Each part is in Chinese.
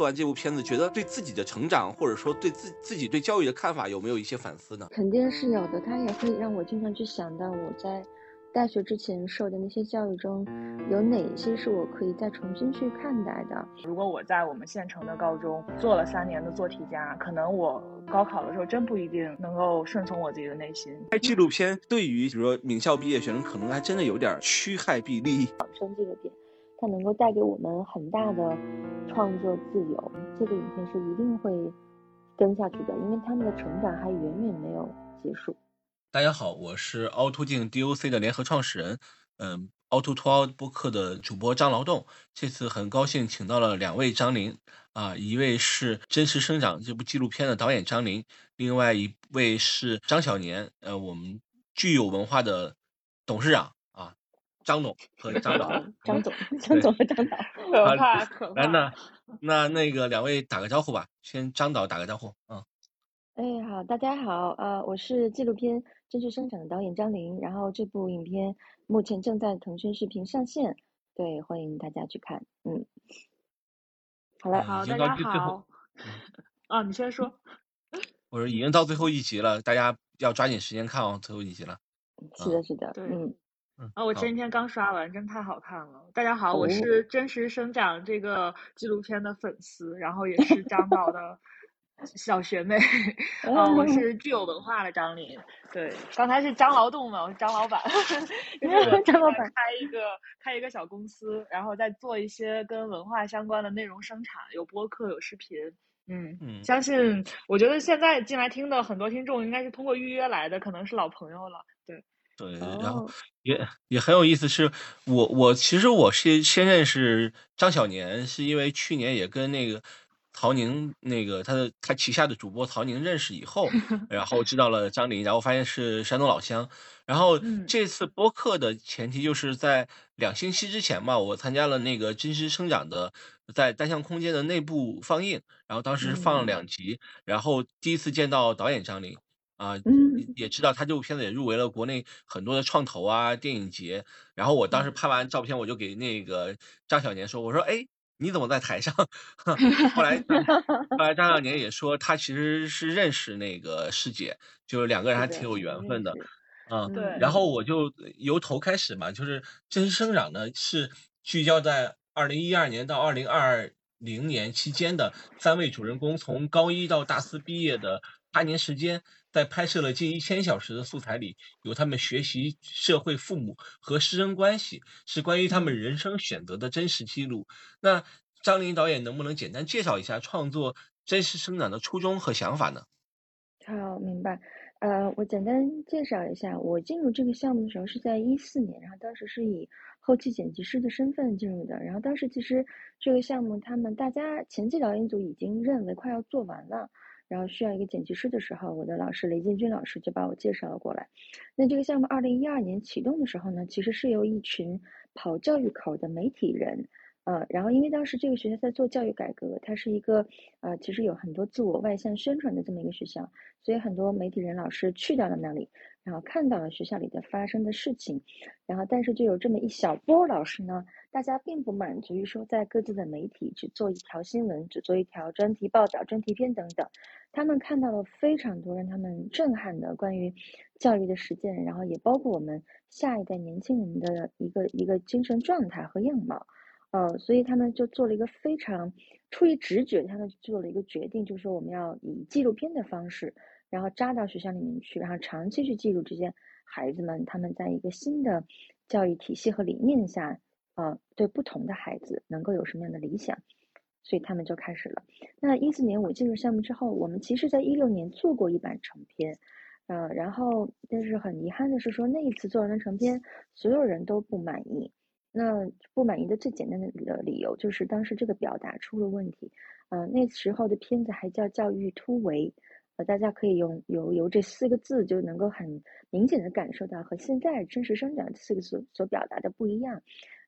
做完这部片子，觉得对自己的成长，或者说对自自己对教育的看法，有没有一些反思呢？肯定是有的，它也会让我经常去想到我在。大学之前受的那些教育中，有哪些是我可以再重新去看待的？如果我在我们县城的高中做了三年的做题家，可能我高考的时候真不一定能够顺从我自己的内心。拍纪录片对于比如说名校毕业学生，可能还真的有点趋害避利。养生这个点，它能够带给我们很大的创作自由。这个影片是一定会跟下去的，因为他们的成长还远远没有结束。大家好，我是凹凸镜 DOC 的联合创始人，嗯，凹凸凸凹播客的主播张劳动。这次很高兴请到了两位张琳啊，一位是《真实生长》这部纪录片的导演张琳，另外一位是张小年，呃，我们具有文化的董事长，张总和张导。张总，张总和张导，可怕可怕。来，那那那个两位打个招呼吧，先张导打个招呼，嗯。哎，好，大家好，呃，我是纪录片。真实生长的导演张琳，然后这部影片目前正在腾讯视频上线，对，欢迎大家去看。嗯，好嘞，好，大家好。啊，你先说。我说已经到最后一集了，大家要抓紧时间看哦，最后一集了。是的，是的，对，嗯嗯。啊，我前几天刚刷完，真太好看了。大家好，我是真实生长这个纪录片的粉丝，然后也是张导的。小学妹，啊，我是具有文化的张琳。对，刚才是张劳动嘛，我是张老板。张老板开一个开一个小公司，然后再做一些跟文化相关的内容生产，有播客，有视频。嗯嗯，相信我觉得现在进来听的很多听众应该是通过预约来的，可能是老朋友了。对对，然后也也很有意思，是我我其实我是先认识张小年，是因为去年也跟那个。曹宁那个他的他旗下的主播曹宁认识以后，然后知道了张琳，然后发现是山东老乡。然后这次播客的前提就是在两星期之前吧，我参加了那个真实生长的在单向空间的内部放映，然后当时放了两集，然后第一次见到导演张琳啊，也知道他这部片子也入围了国内很多的创投啊电影节。然后我当时拍完照片，我就给那个张小年说，我说哎。你怎么在台上？后来，后来张小年也说，他其实是认识那个师姐，就是两个人还挺有缘分的，嗯，对。然后我就由头开始嘛，就是真实生长呢是聚焦在二零一二年到二零二零年期间的三位主人公从高一到大四毕业的八年时间。在拍摄了近一千小时的素材里，有他们学习、社会、父母和师生关系，是关于他们人生选择的真实记录。那张琳导演能不能简单介绍一下创作《真实生长》的初衷和想法呢？好，明白。呃，我简单介绍一下，我进入这个项目的时候是在一四年，然后当时是以后期剪辑师的身份进入的。然后当时其实这个项目，他们大家前期导演组已经认为快要做完了。然后需要一个剪辑师的时候，我的老师雷建军老师就把我介绍了过来。那这个项目二零一二年启动的时候呢，其实是由一群跑教育口的媒体人，呃，然后因为当时这个学校在做教育改革，它是一个呃，其实有很多自我外向宣传的这么一个学校，所以很多媒体人老师去到了那里，然后看到了学校里的发生的事情，然后但是就有这么一小波老师呢。大家并不满足于说在各自的媒体只做一条新闻，只做一条专题报道、专题片等等，他们看到了非常多让他们震撼的关于教育的实践，然后也包括我们下一代年轻人的一个一个精神状态和样貌，呃，所以他们就做了一个非常出于直觉，他们做了一个决定，就是说我们要以纪录片的方式，然后扎到学校里面去，然后长期去记录这些孩子们他们在一个新的教育体系和理念下。呃，对不同的孩子能够有什么样的理想，所以他们就开始了。那一四年我进入项目之后，我们其实在一六年做过一版成片，呃，然后但是很遗憾的是说那一次做完了成片，所有人都不满意。那不满意的最简单的理由就是当时这个表达出了问题。呃，那时候的片子还叫教育突围，大家可以用由由这四个字就能够很明显的感受到和现在真实生长这四个字所表达的不一样。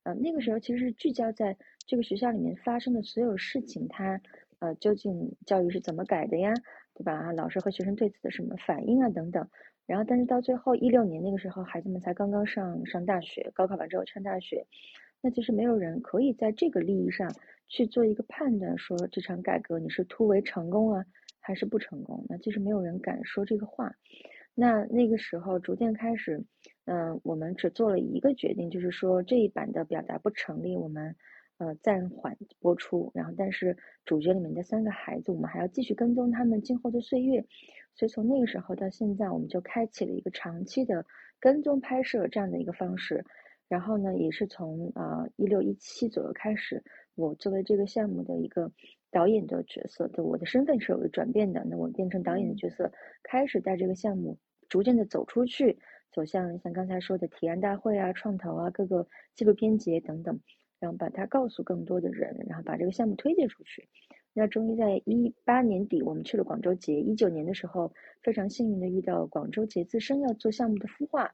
呃，那个时候其实是聚焦在这个学校里面发生的所有事情，它呃究竟教育是怎么改的呀，对吧？老师和学生对此的什么反应啊等等。然后，但是到最后一六年那个时候，孩子们才刚刚上上大学，高考完之后上大学，那其实没有人可以在这个利益上去做一个判断，说这场改革你是突围成功了还是不成功。那其实没有人敢说这个话。那那个时候逐渐开始，嗯，我们只做了一个决定，就是说这一版的表达不成立，我们呃暂缓播出。然后，但是主角里面的三个孩子，我们还要继续跟踪他们今后的岁月。所以从那个时候到现在，我们就开启了一个长期的跟踪拍摄这样的一个方式。然后呢，也是从呃一六一七左右开始，我作为这个项目的一个导演的角色，的我的身份是有个转变的。那我变成导演的角色，开始带这个项目逐渐的走出去，走向像刚才说的提案大会啊、创投啊、各个纪录片节等等，然后把它告诉更多的人，然后把这个项目推荐出去。那终于在一八年底，我们去了广州节。一九年的时候，非常幸运的遇到广州节自身要做项目的孵化。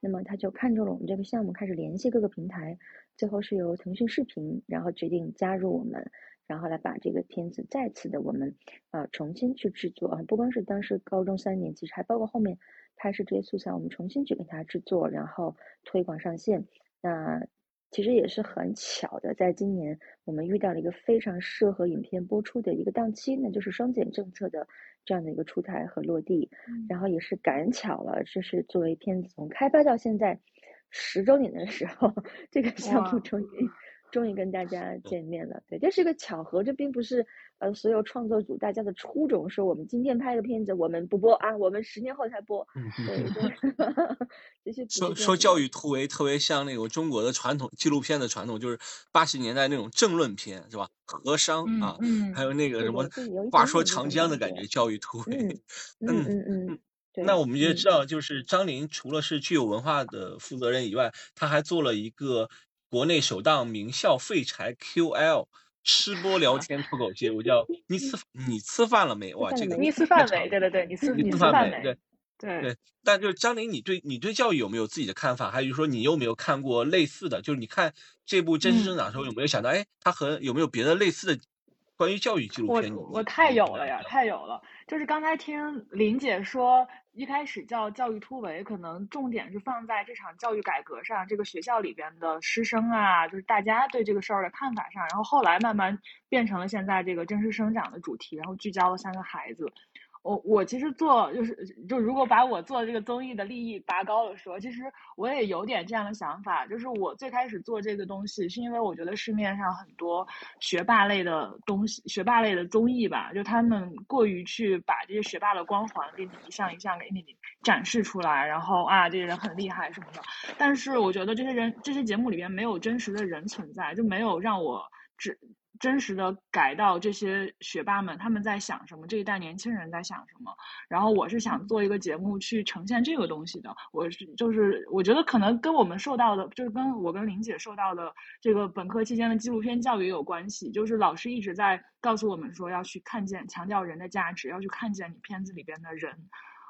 那么他就看中了我们这个项目，开始联系各个平台，最后是由腾讯视频，然后决定加入我们，然后来把这个片子再次的我们呃重新去制作啊，不光是当时高中三年，其实还包括后面拍摄这些素材，我们重新去给它制作，然后推广上线。那其实也是很巧的，在今年我们遇到了一个非常适合影片播出的一个档期，那就是双减政策的。这样的一个出台和落地，然后也是赶巧了，这是作为片子从开发到现在十周年的时候，这个项目终于终于跟大家见面了。对，这是个巧合，这并不是呃所有创作组大家的初衷，说我们今天拍的片子我们不播啊，我们十年后才播。对，说说教育突围特别像那个中国的传统纪录片的传统，就是八十年代那种政论片，是吧？和商啊，还有那个什么话说长江的感觉，教育突围。嗯嗯嗯。那我们也知道，就是张琳除了是具有文化的负责人以外，他还做了一个国内首档名校废柴 QL 吃播聊天脱口秀，我，叫你吃你吃饭了没？哇，这个你吃饭没？对对对，你吃你吃饭没？对对对。但就是张琳，你对你对教育有没有自己的看法？还有说你有没有看过类似的？就是你看这部《真实生长》的时候，有没有想到，哎，他和有没有别的类似的？关于教育纪录片，我我太有了呀，太有了。就是刚才听林姐说，一开始叫教育突围，可能重点是放在这场教育改革上，这个学校里边的师生啊，就是大家对这个事儿的看法上。然后后来慢慢变成了现在这个真实生长的主题，然后聚焦了三个孩子。我我其实做就是就如果把我做这个综艺的利益拔高了说，其实我也有点这样的想法，就是我最开始做这个东西，是因为我觉得市面上很多学霸类的东西，学霸类的综艺吧，就他们过于去把这些学霸的光环给你一项一项给你展示出来，然后啊这些人很厉害什么的，但是我觉得这些人这些节目里面没有真实的人存在，就没有让我只。真实的改到这些学霸们他们在想什么，这一代年轻人在想什么。然后我是想做一个节目去呈现这个东西的。我是就是我觉得可能跟我们受到的，就是跟我跟林姐受到的这个本科期间的纪录片教育有关系。就是老师一直在告诉我们说要去看见、强调人的价值，要去看见你片子里边的人。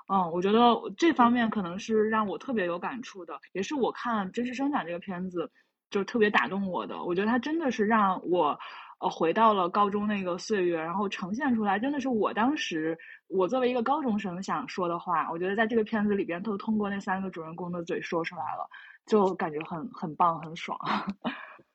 嗯，我觉得这方面可能是让我特别有感触的，也是我看《真实生长》这个片子就特别打动我的。我觉得它真的是让我。呃，回到了高中那个岁月，然后呈现出来，真的是我当时我作为一个高中生想说的话。我觉得在这个片子里边，都通过那三个主人公的嘴说出来了，就感觉很很棒，很爽。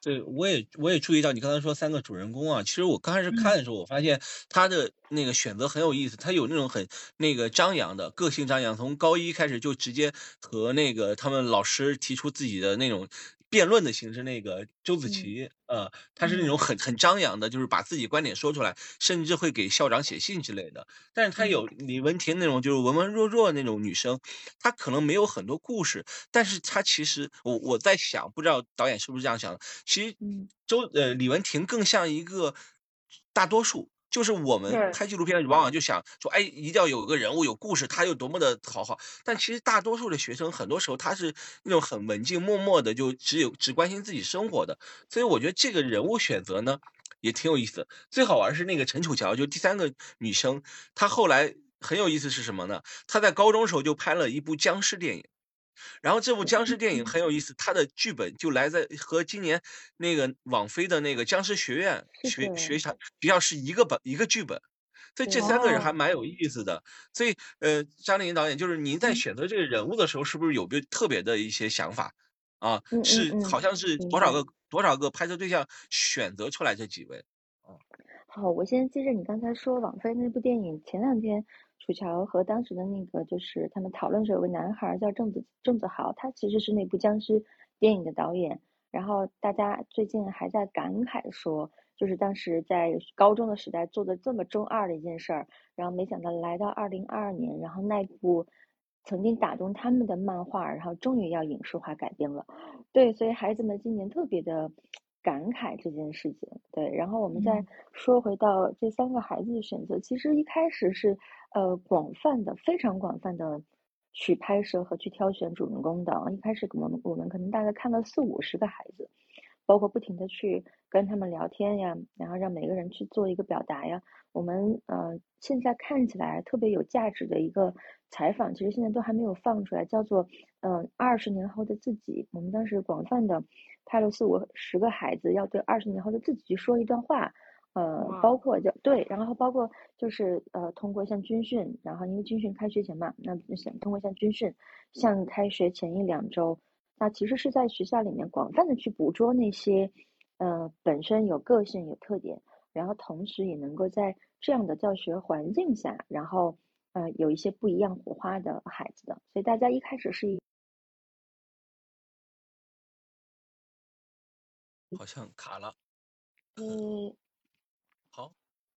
对，我也我也注意到你刚才说三个主人公啊，其实我刚开始看的时候，我发现他的那个选择很有意思，他有那种很那个张扬的个性张扬，从高一开始就直接和那个他们老师提出自己的那种。辩论的形式，那个周子琪，呃，他是那种很很张扬的，就是把自己观点说出来，甚至会给校长写信之类的。但是他有李文婷那种就是文文弱弱那种女生，她可能没有很多故事，但是她其实，我我在想，不知道导演是不是这样想的？其实周呃李文婷更像一个大多数。就是我们拍纪录片，往往就想说，哎，一定要有个人物有故事，他有多么的讨好。但其实大多数的学生，很多时候他是那种很文静、默默的，就只有只关心自己生活的。所以我觉得这个人物选择呢，也挺有意思。最好玩是那个陈楚乔，就第三个女生，她后来很有意思是什么呢？她在高中时候就拍了一部僵尸电影。然后这部僵尸电影很有意思，它的剧本就来自和今年那个网飞的那个僵尸学院学学校比较是一个本一个剧本，所以这三个人还蛮有意思的。所以呃，张丽颖导演就是您在选择这个人物的时候，是不是有个特别的一些想法？啊？是好像是多少个多少个拍摄对象选择出来这几位？哦，好，我先接着你刚才说网飞那部电影，前两天楚乔和当时的那个就是他们讨论时有个男孩叫郑子郑子豪，他其实是那部僵尸电影的导演。然后大家最近还在感慨说，就是当时在高中的时代做的这么中二的一件事儿，然后没想到来到二零二二年，然后那部曾经打动他们的漫画，然后终于要影视化改编了。对，所以孩子们今年特别的感慨这件事情。对，然后我们再说回到这三个孩子的选择，其实一开始是呃广泛的、非常广泛的。去拍摄和去挑选主人公的，一开始我们我们可能大概看了四五十个孩子，包括不停的去跟他们聊天呀，然后让每个人去做一个表达呀。我们呃现在看起来特别有价值的一个采访，其实现在都还没有放出来，叫做嗯二十年后的自己。我们当时广泛的拍了四五十个孩子，要对二十年后的自己去说一段话。呃，包括就对，然后包括就是呃，通过像军训，然后因为军训开学前嘛，那想通过像军训，像开学前一两周，那其实是在学校里面广泛的去捕捉那些呃本身有个性、有特点，然后同时也能够在这样的教学环境下，然后呃有一些不一样火花的孩子的，所以大家一开始是一，好像卡了，嗯。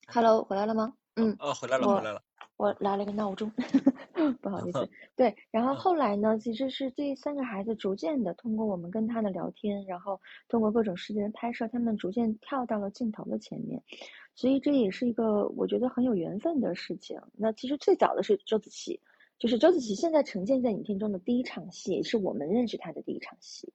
好，Hello，回来了吗？嗯，哦，回来了，回来了。我来了个闹钟，不好意思。对，然后后来呢，其实是这三个孩子逐渐的通过我们跟他的聊天，然后通过各种事件的拍摄，他们逐渐跳到了镜头的前面。所以这也是一个我觉得很有缘分的事情。那其实最早的是周子琪，就是周子琪现在呈现在影片中的第一场戏，是我们认识他的第一场戏。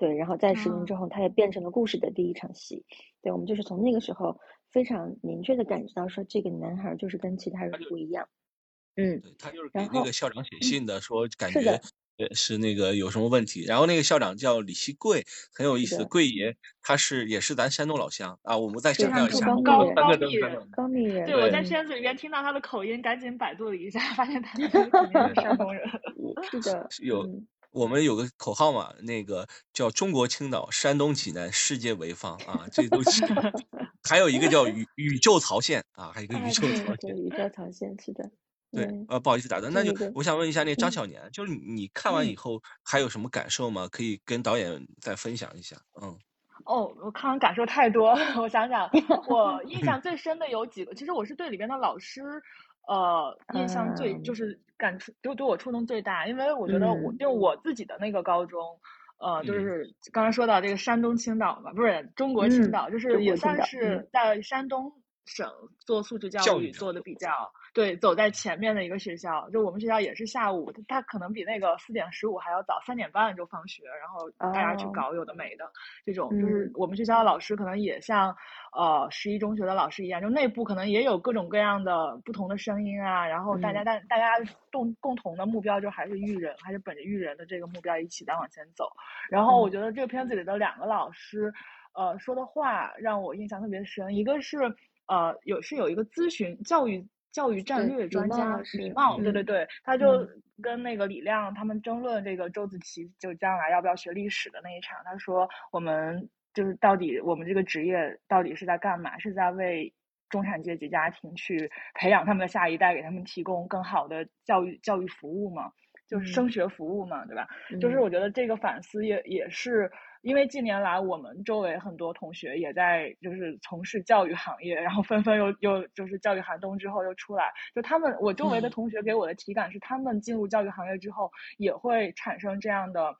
对，然后在十年之后，他也变成了故事的第一场戏。对，我们就是从那个时候。非常明确的感觉到，说这个男孩就是跟其他人不一样。嗯，对他就是给那个校长写信的，说感觉是那个有什么问题。然后那个校长叫李希贵，很有意思。贵爷他是也是咱山东老乡啊。我们再强调一下，高高密人，高密人。对，我在片子里边听到他的口音，赶紧百度了一下，发现他 是山东人。是的，有。我们有个口号嘛，那个叫中国青岛，山东济南，世界潍坊啊，这都是。还有一个叫宇宇宙曹县啊，还有一个宇宙曹县。宇宙曹县是的。对，呃，不好意思打断，那就我想问一下，那张小年，就是你看完以后还有什么感受吗？可以跟导演再分享一下。嗯。哦，我看完感受太多，我想想，我印象最深的有几个，其实我是对里边的老师。呃，印象最就。是感触，就对我触动最大，因为我觉得我就我自己的那个高中，呃，就是刚才说到这个山东青岛嘛，不是中国青岛，就是也算是在山东省做素质教育做的比较。对，走在前面的一个学校，就我们学校也是下午，他可能比那个四点十五还要早，三点半就放学，然后大家去搞有的没的，这种就是我们学校的老师可能也像呃十一中学的老师一样，就内部可能也有各种各样的不同的声音啊，然后大家大大家共共同的目标就还是育人，还是本着育人的这个目标一起在往前走。然后我觉得这个片子里的两个老师，呃说的话让我印象特别深，一个是呃有是有一个咨询教育。教育战略专家李茂，对对对，他就跟那个李亮他们争论这个周子琪就将来要不要学历史的那一场。他说：“我们就是到底我们这个职业到底是在干嘛？是在为中产阶级家庭去培养他们的下一代，给他们提供更好的教育教育服务嘛？就是升学服务嘛，对吧？就是我觉得这个反思也也是。”因为近年来，我们周围很多同学也在就是从事教育行业，然后纷纷又又就是教育寒冬之后又出来，就他们我周围的同学给我的体感是，他们进入教育行业之后也会产生这样的，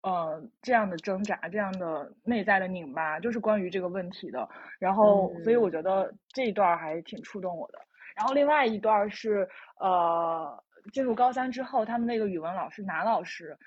呃，这样的挣扎，这样的内在的拧巴，就是关于这个问题的。然后，所以我觉得这一段还挺触动我的。然后另外一段是，呃，进入高三之后，他们那个语文老师男老师。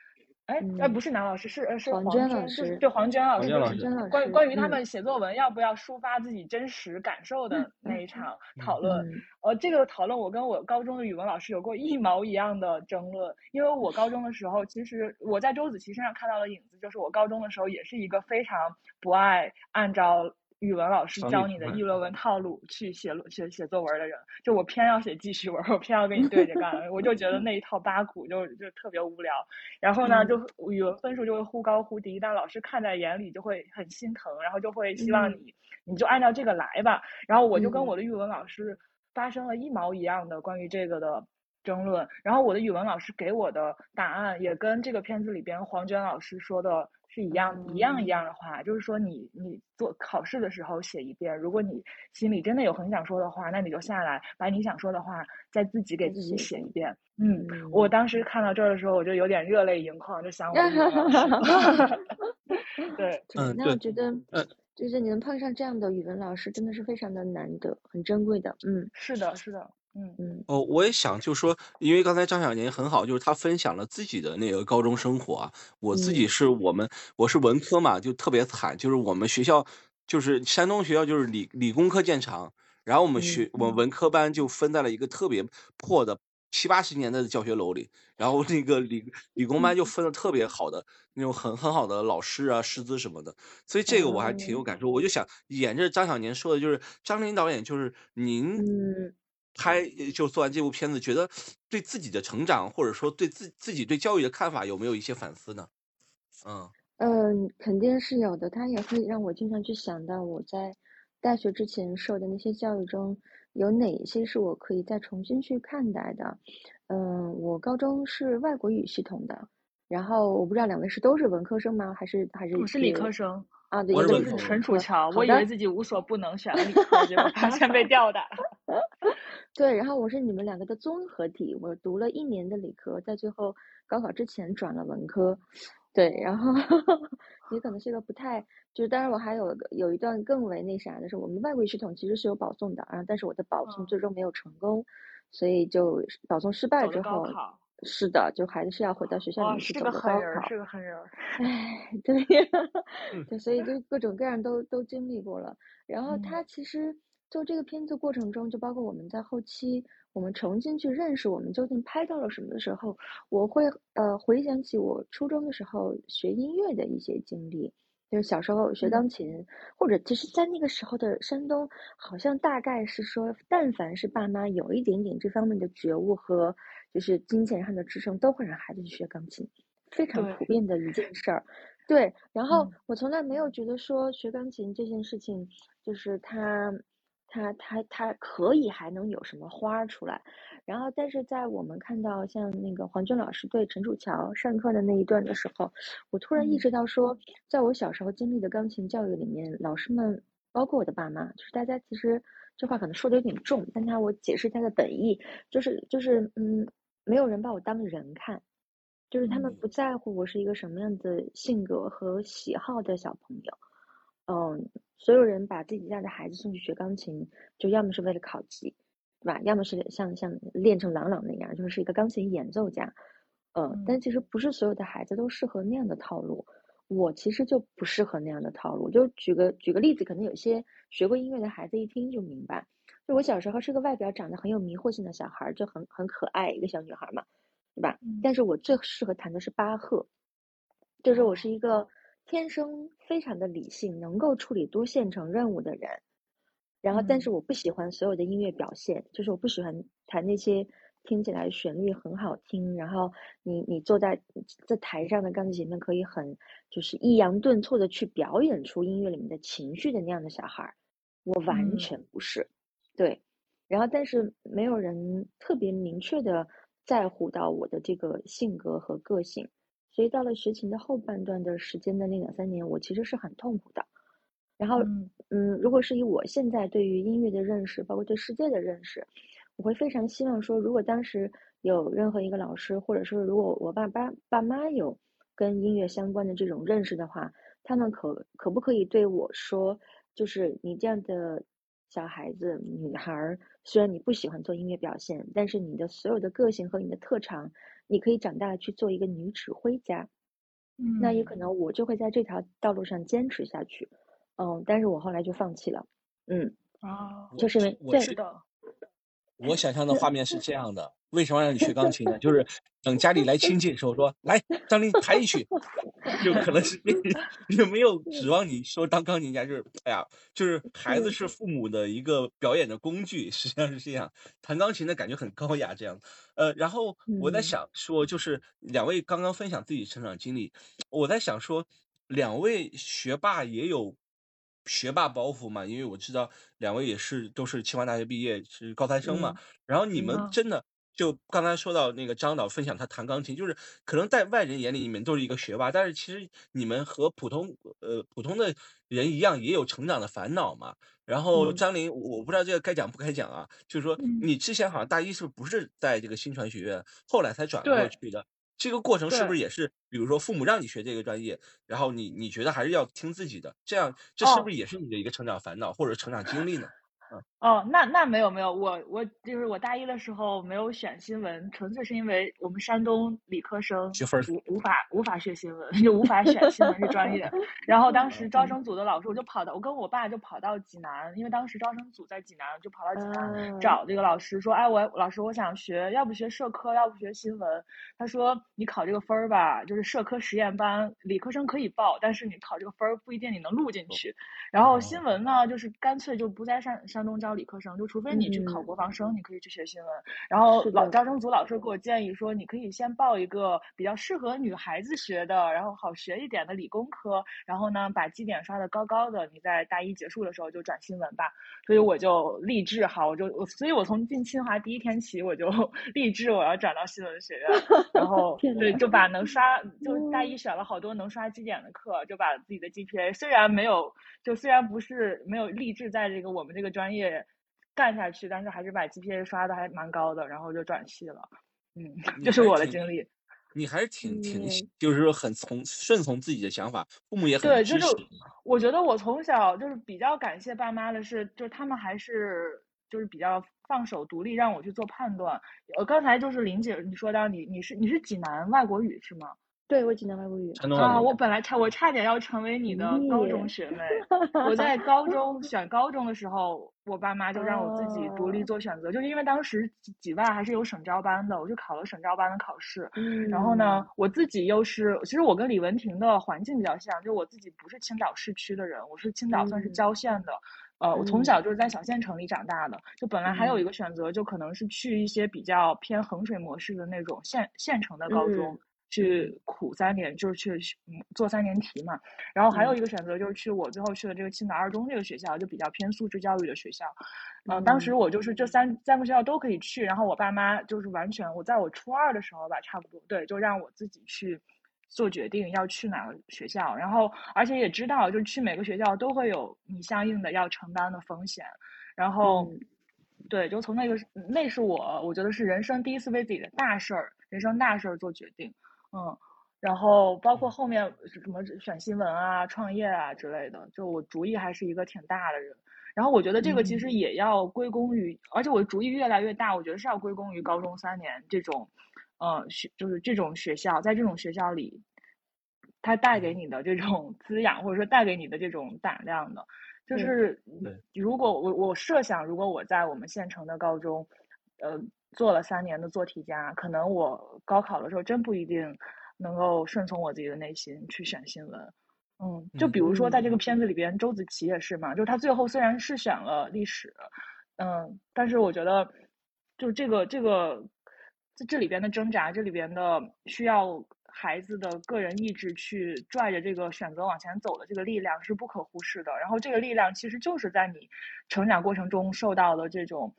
哎，哎，不是男老师，是呃是黄娟老师，对黄娟老师，黄娟老师，关关于他们写作文要不要抒发自己真实感受的那一场讨论，呃，这个讨论我跟我高中的语文老师有过一毛一样的争论，因为我高中的时候，其实我在周子琪身上看到的影子，就是我高中的时候也是一个非常不爱按照语文老师教你的议论文套路去写写写作文的人，就我偏要写记叙文，我偏要跟你对着干，我就觉得那一套八股就就特别无聊。然后呢，就语文分数就会忽高忽低，但老师看在眼里就会很心疼，然后就会希望你你就按照这个来吧。然后我就跟我的语文老师发生了一毛一样的关于这个的争论，然后我的语文老师给我的答案也跟这个片子里边黄娟老师说的。是一样一样一样的话，就是说你你做考试的时候写一遍，如果你心里真的有很想说的话，那你就下来把你想说的话再自己给自己写一遍。嗯，我当时看到这儿的时候，我就有点热泪盈眶，就想我。对，嗯，那我觉得，嗯，就是你能碰上这样的语文老师，真的是非常的难得，很珍贵的。嗯，是的，是的。嗯嗯哦，我也想就说，因为刚才张小年很好，就是他分享了自己的那个高中生活啊。我自己是我们我是文科嘛，就特别惨，就是我们学校就是山东学校就是理理工科见长，然后我们学我们文科班就分在了一个特别破的七八十年代的教学楼里，然后那个理理工班就分的特别好的那种很很好的老师啊师资什么的，所以这个我还挺有感受。我就想沿着张小年说的，就是张琳导演就是您。拍就做完这部片子，觉得对自己的成长，或者说对自自己对教育的看法，有没有一些反思呢？嗯嗯，肯定是有的。它也会让我经常去想到我在大学之前受的那些教育中有哪一些是我可以再重新去看待的。嗯，我高中是外国语系统的，然后我不知道两位是都是文科生吗？还是还是？我是理科生啊，对，我是纯楚乔，我以为自己无所不能，选了理科，结果发现被吊打。对，然后我是你们两个的综合体，我读了一年的理科，在最后高考之前转了文科，对，然后 也可能是一个不太，就是当然我还有有一段更为那啥的是，我们外国语系统其实是有保送的啊，但是我的保送最终没有成功，所以就保送失败之后，是的，就还是要回到学校里面去走的高考，是个狠人，哎，对，对，所以就各种各样都都经历过了，然后他其实。做这个片子过程中，就包括我们在后期，我们重新去认识我们究竟拍到了什么的时候，我会呃回想起我初中的时候学音乐的一些经历，就是小时候学钢琴，或者其实，在那个时候的山东，好像大概是说，但凡是爸妈有一点点这方面的觉悟和就是金钱上的支撑，都会让孩子去学钢琴，非常普遍的一件事儿。对，然后我从来没有觉得说学钢琴这件事情，就是他。他他他可以还能有什么花出来？然后，但是在我们看到像那个黄娟老师对陈楚乔上课的那一段的时候，我突然意识到说，在我小时候经历的钢琴教育里面，老师们包括我的爸妈，就是大家其实这话可能说的有点重，但他我解释他的本意，就是就是嗯，没有人把我当人看，就是他们不在乎我是一个什么样的性格和喜好的小朋友，嗯。所有人把自己家的孩子送去学钢琴，就要么是为了考级，对吧？要么是像像练成朗朗那样，就是一个钢琴演奏家。嗯，但其实不是所有的孩子都适合那样的套路。我其实就不适合那样的套路。就举个举个例子，可能有些学过音乐的孩子一听就明白。就我小时候是个外表长得很有迷惑性的小孩，就很很可爱一个小女孩嘛，对吧？但是我最适合弹的是巴赫，就是我是一个。天生非常的理性，能够处理多线程任务的人，然后，但是我不喜欢所有的音乐表现，就是我不喜欢弹那些听起来旋律很好听，然后你你坐在在台上的钢琴前面可以很就是抑扬顿挫的去表演出音乐里面的情绪的那样的小孩，我完全不是，对，然后但是没有人特别明确的在乎到我的这个性格和个性。所以到了学琴的后半段的时间的那两三年，我其实是很痛苦的。然后，嗯，如果是以我现在对于音乐的认识，包括对世界的认识，我会非常希望说，如果当时有任何一个老师，或者说如果我爸爸爸妈有跟音乐相关的这种认识的话，他们可可不可以对我说，就是你这样的小孩子、女孩，虽然你不喜欢做音乐表现，但是你的所有的个性和你的特长。你可以长大去做一个女指挥家，嗯，那也可能我就会在这条道路上坚持下去，嗯，但是我后来就放弃了，嗯，啊，就是因为对的，我想象的画面是这样的，为什么让你学钢琴呢？就是等家里来亲戚的时候说，来，张琳弹一曲，就可能是 也没有指望你说当钢琴家，就是哎呀，就是孩子是父母的一个表演的工具，实际上是这样。弹钢琴的感觉很高雅，这样。呃，然后我在想说，就是两位刚刚分享自己成长经历，我在想说，两位学霸也有。学霸包袱嘛，因为我知道两位也是都是清华大学毕业，是高材生嘛。然后你们真的就刚才说到那个张导分享他弹钢琴，就是可能在外人眼里你们都是一个学霸，但是其实你们和普通呃普通的人一样，也有成长的烦恼嘛。然后张琳，我不知道这个该讲不该讲啊，就是说你之前好像大一是不是在这个新传学院，后来才转过去的？这个过程是不是也是，比如说父母让你学这个专业，然后你你觉得还是要听自己的，这样这是不是也是你的一个成长烦恼或者成长经历呢？哦，那那没有没有，我我就是我大一的时候没有选新闻，纯粹是因为我们山东理科生无无法无法学新闻，就无法选新闻这专业。然后当时招生组的老师，我就跑到我跟我爸就跑到济南，因为当时招生组在济南，就跑到济南找这个老师说，哎，我老师我想学，要不学社科，要不学新闻。他说你考这个分儿吧，就是社科实验班，理科生可以报，但是你考这个分儿不一定你能录进去。然后新闻呢，就是干脆就不在山山东招理科生，就除非你去考国防生，你可以去学新闻。然后老招生组老师给我建议说，你可以先报一个比较适合女孩子学的，然后好学一点的理工科。然后呢，把绩点刷的高高的，你在大一结束的时候就转新闻吧。所以我就立志，哈，我就，所以我从进清华第一天起，我就 立志我要转到新闻学院。然后对，就把能刷，就大一选了好多能刷绩点的课，就把自己的 GPA 虽然没有，就虽然不是没有立志在这个我们这个专业。干下去，但是还是把 GPA 刷的还蛮高的，然后就转系了。嗯，这是我的经历。你还是挺挺，就是说很从顺从自己的想法，父母也很对，就是我觉得我从小就是比较感谢爸妈的是，就是他们还是就是比较放手独立，让我去做判断。呃，刚才就是林姐你说到你你是你是济南外国语是吗？对，我济南外国语啊，我本来差我差点要成为你的高中学妹。我在高中 选高中的时候，我爸妈就让我自己独立做选择，就是因为当时几外还是有省招班的，我就考了省招班的考试。然后呢，我自己又是，其实我跟李文婷的环境比较像，就我自己不是青岛市区的人，我是青岛算是郊县的。呃，我从小就是在小县城里长大的，就本来还有一个选择，就可能是去一些比较偏衡水模式的那种县县城的高中。去苦三年，就是去做三年题嘛。然后还有一个选择就是去我最后去的这个青岛二中这个学校，就比较偏素质教育的学校。嗯，当时我就是这三三个学校都可以去。然后我爸妈就是完全，我在我初二的时候吧，差不多对，就让我自己去做决定要去哪个学校。然后而且也知道，就是去每个学校都会有你相应的要承担的风险。然后。对，就从那个，那是我，我觉得是人生第一次为自己的大事儿，人生大事儿做决定。嗯，然后包括后面什么选新闻啊、创业啊之类的，就我主意还是一个挺大的人。然后我觉得这个其实也要归功于，而且我的主意越来越大，我觉得是要归功于高中三年这种，呃，学就是这种学校，在这种学校里，它带给你的这种滋养，或者说带给你的这种胆量的，就是如果我我设想，如果我在我们县城的高中，呃。做了三年的做题家，可能我高考的时候真不一定能够顺从我自己的内心去选新闻。嗯，就比如说在这个片子里边，周子琪也是嘛，就是他最后虽然是选了历史，嗯，但是我觉得，就这个这个在这里边的挣扎，这里边的需要孩子的个人意志去拽着这个选择往前走的这个力量是不可忽视的。然后这个力量其实就是在你成长过程中受到的这种。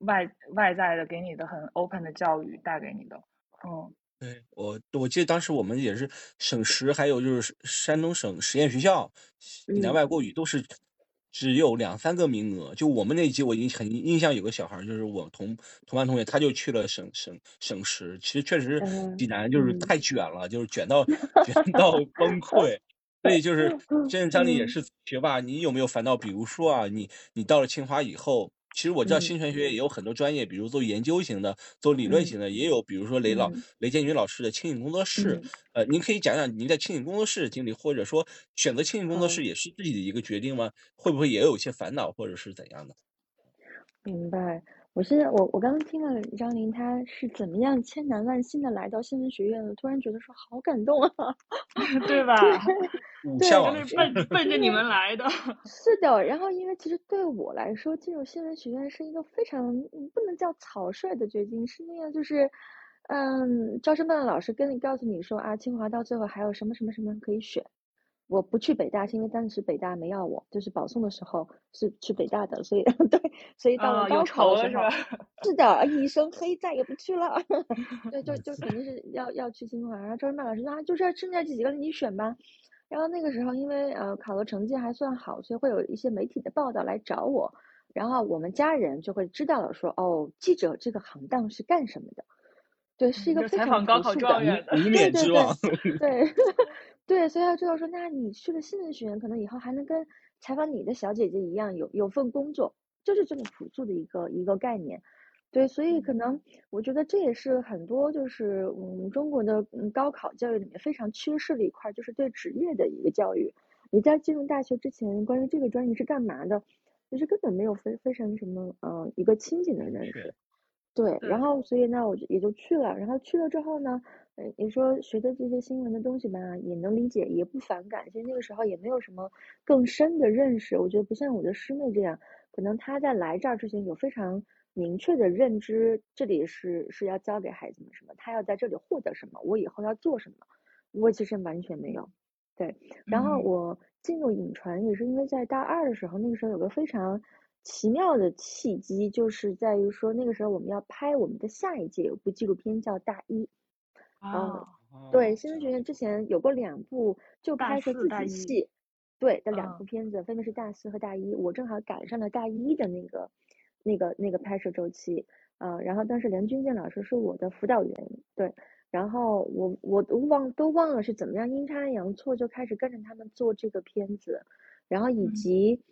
外外在的给你的很 open 的教育带给你的，嗯，对我我记得当时我们也是省实，还有就是山东省实验学校，济南外国语都是只有两三个名额。就我们那一届，我印很印象有个小孩，就是我同同班同学，他就去了省省省实。其实确实济南就是太卷了，就是卷到 卷到崩溃。所以就是，现在张丽也是学霸，你有没有烦恼？比如说啊，你你到了清华以后。其实我知道新传学院也有很多专业，比如做研究型的、做理论型的，也有比如说雷老雷建军老师的清影工作室。呃，您可以讲讲您在清影工作室的经历，或者说选择清影工作室也是自己的一个决定吗？会不会也有一些烦恼，或者是怎样的？明白。我现在我我刚刚听了张琳，她是怎么样千难万辛的来到新闻学院的，突然觉得说好感动啊，对吧？对，就是奔 奔着你们来的。是的，然后因为其实对我来说，进入新闻学院是一个非常不能叫草率的决定，是那样就是，嗯，招生办的老师跟你告诉你说啊，清华到最后还有什么什么什么可以选。我不去北大，是因为当时北大没要我，就是保送的时候是去北大的，所以 对，所以到了高考的时候，是的，一生黑再也不去了。对，就就肯定是要要去清华。然后周润发老师说啊，就是剩下这几个你选吧。然后那个时候因为呃考的成绩还算好，所以会有一些媒体的报道来找我，然后我们家人就会知道了，说哦，记者这个行当是干什么的？对，是一个非常高考状元的无冕之王。对。对，所以他知道说，那你去了新闻学院，可能以后还能跟采访你的小姐姐一样，有有份工作，就是这么朴素的一个一个概念。对，所以可能我觉得这也是很多就是嗯中国的嗯高考教育里面非常缺失的一块，就是对职业的一个教育。你在进入大学之前，关于这个专业是干嘛的，其实根本没有非非常什么呃一个清醒的认识。对，然后所以呢，我就也就去了。然后去了之后呢，嗯，你说学的这些新闻的东西吧，也能理解，也不反感。其实那个时候也没有什么更深的认识。我觉得不像我的师妹这样，可能她在来这儿之前有非常明确的认知，这里是是要教给孩子们什么，她要在这里获得什么，我以后要做什么。我其实完全没有。对，然后我进入影传也是因为在大二的时候，那个时候有个非常。奇妙的契机就是在于说，那个时候我们要拍我们的下一届有部纪录片叫《大一》，嗯，对，新闻学院之前有过两部就拍摄自己戏，对的两部片子，分别是大四和大一。我正好赶上了大一的那个、那个、那个拍摄周期，啊，然后当时梁军健老师是我的辅导员，对，然后我我都忘都忘了是怎么样阴差阳错就开始跟着他们做这个片子，然后以及。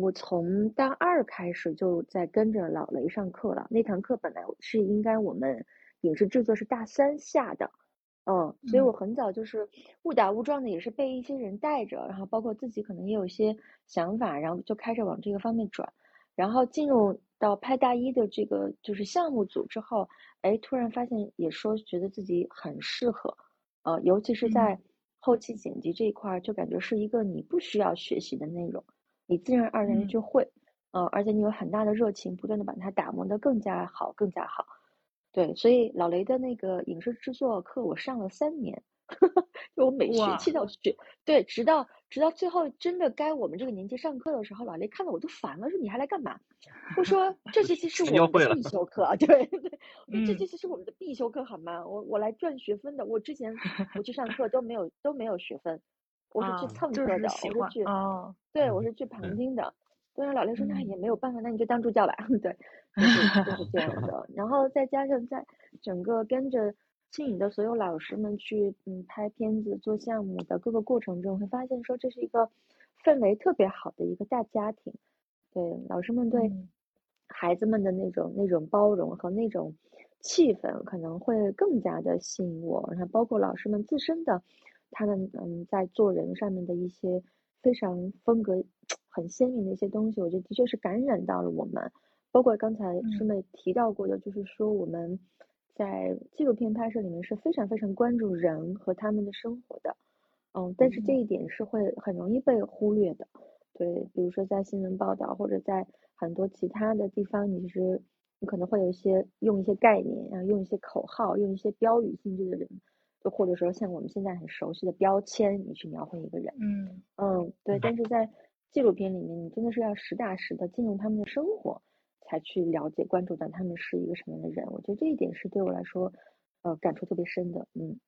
我从大二开始就在跟着老雷上课了。那堂课本来是应该我们影视制作是大三下的，嗯，所以我很早就是误打误撞的，也是被一些人带着，然后包括自己可能也有一些想法，然后就开始往这个方面转。然后进入到拍大一的这个就是项目组之后，哎，突然发现也说觉得自己很适合，呃，尤其是在后期剪辑这一块，就感觉是一个你不需要学习的内容。你自然而然就会，呃，而且你有很大的热情，不断的把它打磨的更加好，更加好。对，所以老雷的那个影视制作课我上了三年，就我每学期都学，对，直到直到最后真的该我们这个年纪上课的时候，老雷看到我都烦了，说你还来干嘛？我说 这 学期是我们的必修课，对对，这学期是我们的必修课，好吗？我我来赚学分的，我之前我去上课都没有都没有学分。我是去蹭课的，我是去，对，我是去旁听的。当然，老雷说那也没有办法，那你就当助教吧。对，就是就是这样的。然后再加上在整个跟着青影的所有老师们去嗯拍片子、做项目的各个过程中，会发现说这是一个氛围特别好的一个大家庭。对，老师们对孩子们的那种那种包容和那种气氛，可能会更加的吸引我。然后包括老师们自身的。他们嗯，在做人上面的一些非常风格很鲜明的一些东西，我觉得的确是感染到了我们。包括刚才师妹提到过的，就是说我们在纪录片拍摄里面是非常非常关注人和他们的生活的，嗯，但是这一点是会很容易被忽略的。对，比如说在新闻报道或者在很多其他的地方，你是你可能会有一些用一些概念，然后用一些口号，用一些标语性质的人。就或者说像我们现在很熟悉的标签，你去描绘一个人，嗯嗯，对。但是在纪录片里面，你真的是要实打实的进入他们的生活，才去了解、关注到他们是一个什么样的人。我觉得这一点是对我来说，呃，感触特别深的。嗯，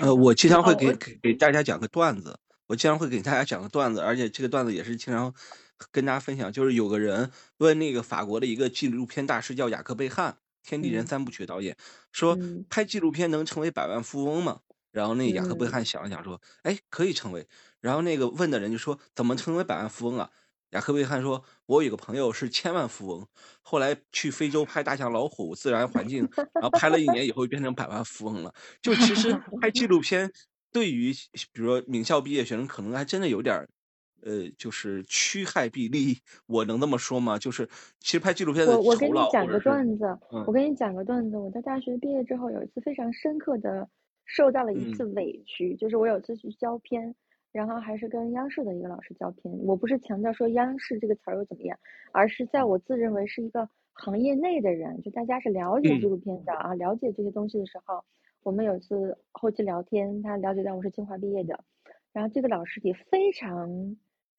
呃，我经常会给给大家讲个段子，我经常会给大家讲个段子，而且这个段子也是经常跟大家分享。就是有个人问那个法国的一个纪录片大师叫雅克贝汉。天地人三部曲导演说：“拍纪录片能成为百万富翁吗？”然后那雅克贝汉想了想说：“哎，可以成为。”然后那个问的人就说：“怎么成为百万富翁啊？”雅克贝汉说：“我有个朋友是千万富翁，后来去非洲拍大象、老虎、自然环境，然后拍了一年以后变成百万富翁了。就其实拍纪录片对于比如说名校毕业学生可能还真的有点呃，就是趋害避利，我能那么说吗？就是其实拍纪录片的我我跟你讲个段子，嗯我跟你讲个段子。我在大学毕业之后，有一次非常深刻的受到了一次委屈，就是我有次去交片，然后还是跟央视的一个老师交片。我不是强调说央视这个词儿又怎么样，而是在我自认为是一个行业内的人，就大家是了解纪嗯录片的啊，了解这些东西的时候，我们有一次后期聊天，他了解到我是清华毕业的，然后这个老师也非常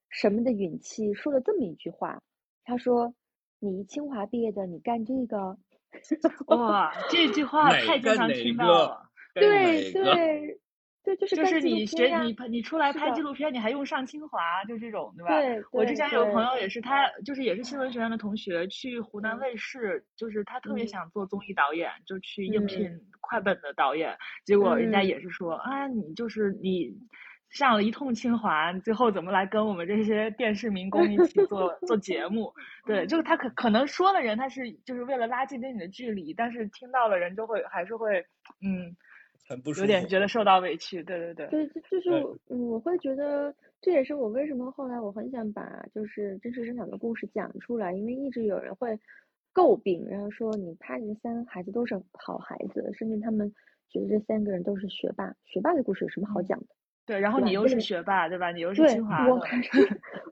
什么的语气说了这么一句话，他说：“你清华毕业的，你干这个？” 哇，这句话太经常听到了。对对对，就是就是你学你拍你出来拍纪录片，你还用上清华，就这种对吧？对我之前有朋友也是，他就是也是新闻学院的同学，去湖南嗯卫视，就是他特别嗯想做综艺导演，就去应嗯聘快本的导演，结果人家嗯也是说啊，你就是你。上了一通清华，你最后怎么来跟我们这些电视民工一起做做节目？对，就是他可可能说的人他是就是为了拉近跟你的距离，但是听到的人就会还是会嗯很不舒服。有点觉得受到委屈。对对对。对，就就是我，会觉得这也是我为什么后来我很想把就是真实生长的故事讲出来，因为一直有人会诟病，然后说你拍这三个孩子都是好孩子，甚至他们觉得这三个人都是学霸，学霸的故事有什么好嗯讲的？对，然后你又是学霸，对吧？你又是对清华的，我还是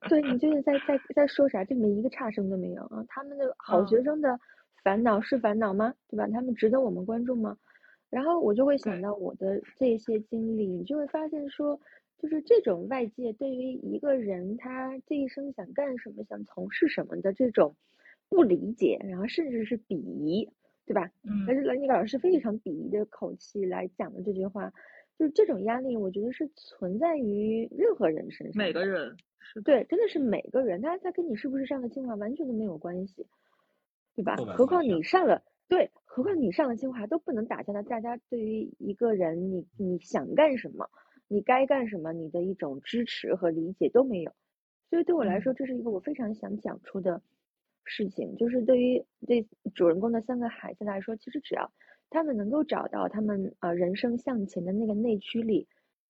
对你就是在在在说啥？这里面一个差生都没有啊！他们的 好学嗯生的烦恼是烦恼吗？对吧？他们值得我们关注吗？然后我就会想到我的这些经历，你就会发现说，就是这种外界对于一个人他这一生想干什么、想从事什么的这种不理解，然后甚至是鄙夷，对吧？但嗯是兰尼老师非常鄙夷的口气来讲的这句话，就是这种压力，我觉得是存在于任何人身上。每个人是，对，真的是每个人，他他跟你是不是上了清华完全都没有关系，对吧？何况你上了，对，何况你上了清华都不能打消了大家对于一个人你你想干什么，你该干什么，你的一种支持和理解都没有。所以对我来说，嗯这是一个我非常想讲出的事情，就是对于对主人公的三个孩子来说，其实只要他们能够找到他们呃人生向前的那个内驱力，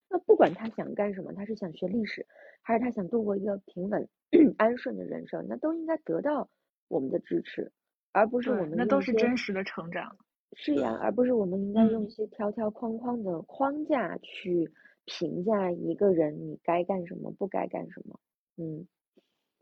那不管他想干什么，他是想学历史，还是他想度过一个平稳 安顺的人生，那都应该得到我们的支持，而不是我们，那都是真实的成长。是呀，而不是我们应该用嗯一些条条框框的框架去评价一个人你该干什么，不该干什么。嗯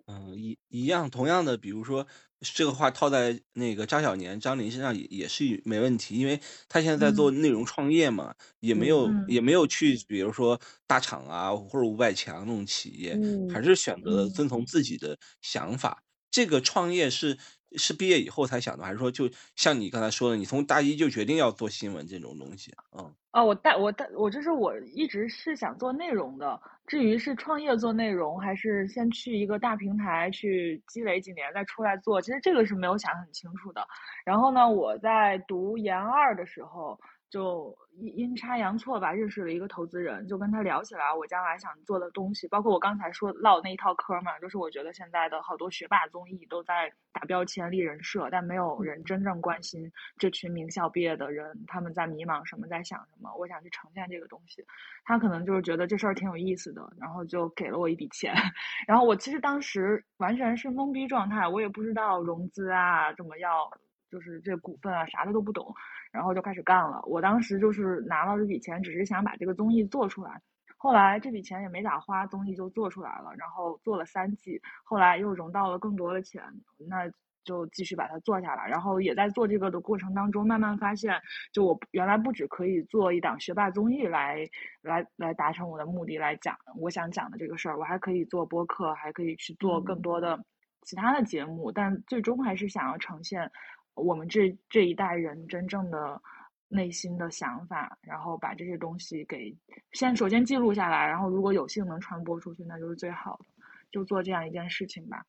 嗯，一一样，同样的，比如说这个话套在那个张小年、张琳身上也也是没问题，因为他现在在做嗯。内容创业嘛，也没嗯有嗯。也没有去，比如说大厂啊或者五百强那种企业，还嗯是选择嗯。遵从自己的想法。这个创业是是毕业以后才想的，还是说就像你刚才说的，你从大一就决定要做新闻这种东西？嗯哦，我大我大我就是我一直是想做内容的，至于是创业做内容，还是先去一个大平台去积累几年再出来做，其实这个是没有想很清楚的。然后呢，我在读研二的时候，就阴阴差阳错吧，认识了一个投资人，就跟他聊起来我将来想做的东西，包括我刚才说唠那一套嗑嘛，就是我觉得现在的好多学霸综艺都在打标签、立人设，但没有人真正关心这群名校毕业的人他们在迷茫什么，在想什么。我想去呈现这个东西，他可能就是觉得这事儿挺有意思的，然后就给了我一笔钱。然后我其实当时完全是懵逼状态，我也不知道融资啊，怎么要就是这股份啊，啥的都不懂，然后就开始干了。我当时就是拿到这笔钱，只是想把这个综艺做出来。后来这笔钱也没咋花，综艺就做出来了，然后做了三季，后来又融到了更多的钱，那就继续把它做下来。然后也在做这个的过程当中，慢慢发现，就我原来不只可以做一档学霸综艺来来来达成我的目的，来讲我想讲的这个事儿，我还可以做播客，还可以去做更多的其他的节目，但最终还是想要呈现我们这这一代人真正的内心的想法，然后把这些东西给先首先记录下来，然后如果有幸能传播出去，那就是最好的，就做这样一件事情吧。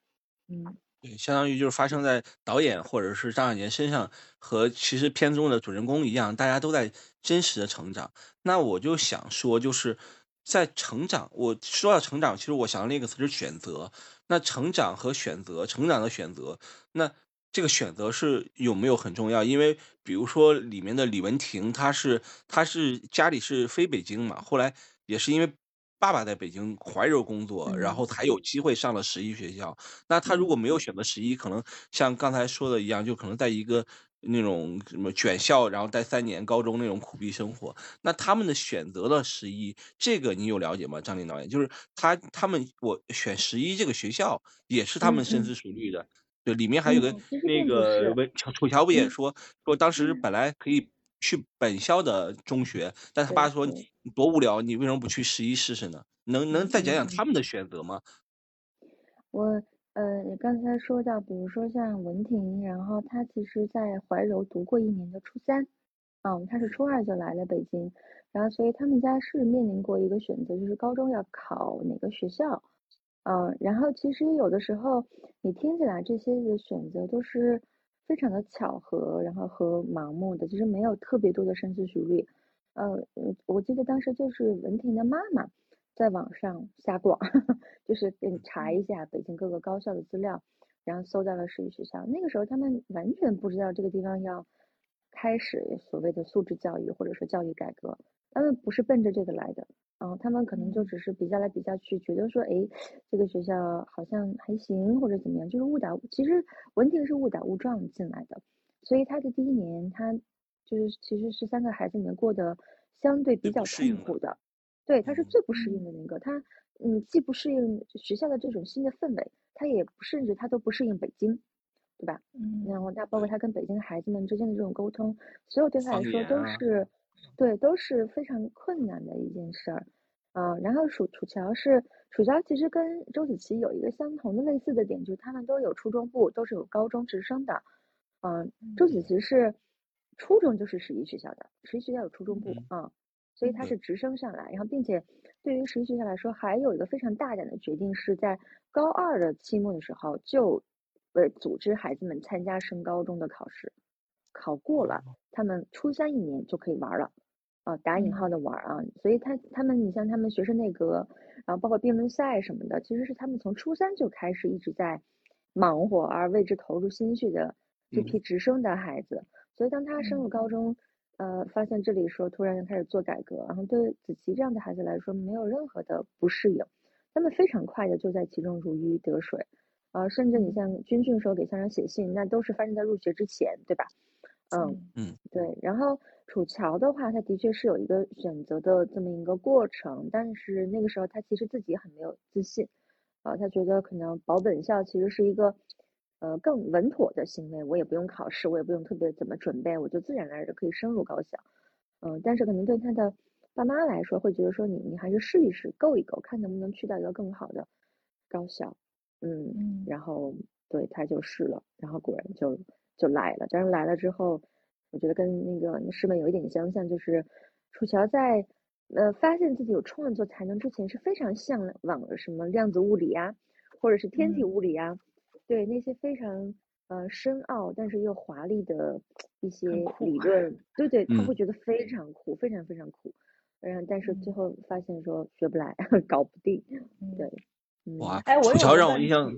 嗯，对，相当于就是发生在导演或者是张小年身上，和其实片中的主人公一样，大家都在真实的成长。那我就想说，就是在成长，我说到成长，其实我想到另一个词是选择。那成长和选择，成长的选择，那这个选择是有没有很重要？因为比如说里面的李文婷，她是她是家里是非北京嘛，后来也是因为爸爸在北京怀柔工作，然后才有机会上了十一学校。那他如果没有选择十一，可能像刚才说的一样，就可能在一个那种什么卷校，然后待三年高中那种苦逼生活。那他们的选择了十一，这个你有了解吗？张林导演，就是他他们我选十一这个学校，也是他们深思熟虑的。对，里面还有个那个文楚乔不也说说当时本来可以。去本校的中学，但他爸说你多无聊，你为什么不去十一试试呢？能能再讲讲他们的选择吗？我呃，你刚才说到，比如说像文婷，然后她其实在怀柔读过一年的初三，嗯，她是初二就来了北京，然后所以他们家是面临过一个选择，就是高中要考哪个学校，嗯，然后其实有的时候你听起来这些的选择都是。非常的巧合，然后和盲目的，其实没有特别多的深思熟虑。呃，我记得当时就是文婷的妈妈在网上瞎逛，就是给你查一下北京各个高校的资料，然后搜到了十一学校。那个时候他们完全不知道这个地方要开始所谓的素质教育或者说教育改革，他们不是奔着这个来的。然后他们可能就只是比较来比较去，觉得说，哎，这个学校好像还行，或者怎么样，就是误打，其实文婷是误打误撞进来的，所以他的第一年，他就是其实是三个孩子里面过得相对比较痛苦的，对，他是最不适应的那个，他嗯，既不适应学校的这种新的氛围，他也甚至他都不适应北京，对吧？嗯，然后他包括他跟北京孩子们之间的这种沟通，所有对他来说都是。对，都是非常困难的一件事儿，啊，然后楚楚乔是楚乔，其实跟周子琪有一个相同的类似的点，就是他们都有初中部，都是有高中直升的，嗯，周子琪是初中就是十一学校的，十一学校有初中部啊，所以他是直升上来，然后并且对于十一学校来说，还有一个非常大胆的决定，是在高二的期末的时候就呃组织孩子们参加升高中的考试。考过了，他们初三一年就可以玩了，啊，打引号的玩啊，所以他他们，你像他们学生内阁，然后包括辩论赛什么的，其实是他们从初三就开始一直在忙活而为之投入心血的这批直升的孩子。所以当他升入高中，呃，发现这里说突然开始做改革，然后对子琪这样的孩子来说没有任何的不适应，他们非常快的就在其中如鱼得水，啊，甚至你像军训时候给校长写信，那都是发生在入学之前，对吧？嗯嗯，对。然后楚乔的话，他的确是有一个选择的这么一个过程，但是那个时候他其实自己很没有自信，啊，他觉得可能保本校其实是一个呃更稳妥的行为，我也不用考试，我也不用特别怎么准备，我就自然而然可以升入高校。嗯，但是可能对他的爸妈来说，会觉得说你你还是试一试，够一够，看能不能去到一个更好的高校。嗯，然后对他就试了，然后果然就。就来了，但是来了之后，我觉得跟那个师妹有一点相像，就是楚乔在呃发现自己有创作才能之前是非常向往什么量子物理啊，或者是天体物理啊，对那些非常呃深奥但是又华丽的一些理论，对对，他会觉得非常酷，非常非常酷，嗯，但是最后发现说学不来，搞不定，对，哇，哎，楚乔让我印象。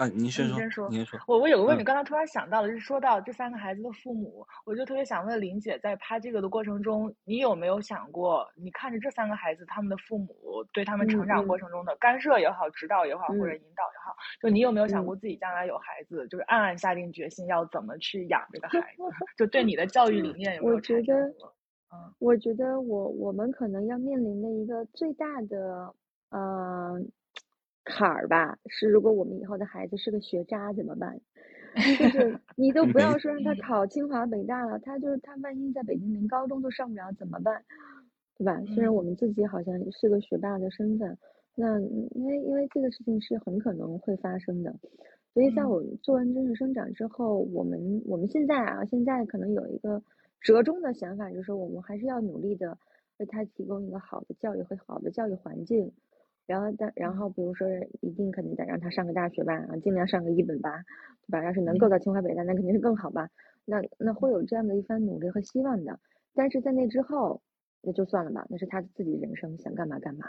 啊，您先说，您说。我我有个问题，刚才突然想到了，就是说到这三个孩子的父母，我就特别想问林姐，在拍这个的过程中，你有没有想过，你看着这三个孩子，他们的父母对他们成长过程中的干涉也好、指导也好，或者引导也好，就你有没有想过自己将来有孩子，就是暗暗下定决心要怎么去养这个孩子？就对你的教育理念有 没有觉得，嗯，我觉得我我们可能要面临的一个最大的，嗯。坎儿吧，是如果我们以后的孩子是个学渣怎么办？就 是你都不要说让他考清华北大了，他就是他万一在北京连高中都上不了怎么办？对吧？虽然我们自己好像是个学霸的身份，那因为因为这个事情是很可能会发生的，所以在我做完真实生长之后，我们我们现在啊，现在可能有一个折中的想法，就是说我们还是要努力的为他提供一个好的教育和好的教育环境。然后，但然后，比如说，一定肯定得让他上个大学吧，啊，尽量上个一本吧，对吧？要是能够到清华北大，那肯定是更好吧。那那会有这样的一番努力和希望的。但是在那之后，那就算了吧，那是他自己人生，想干嘛干嘛。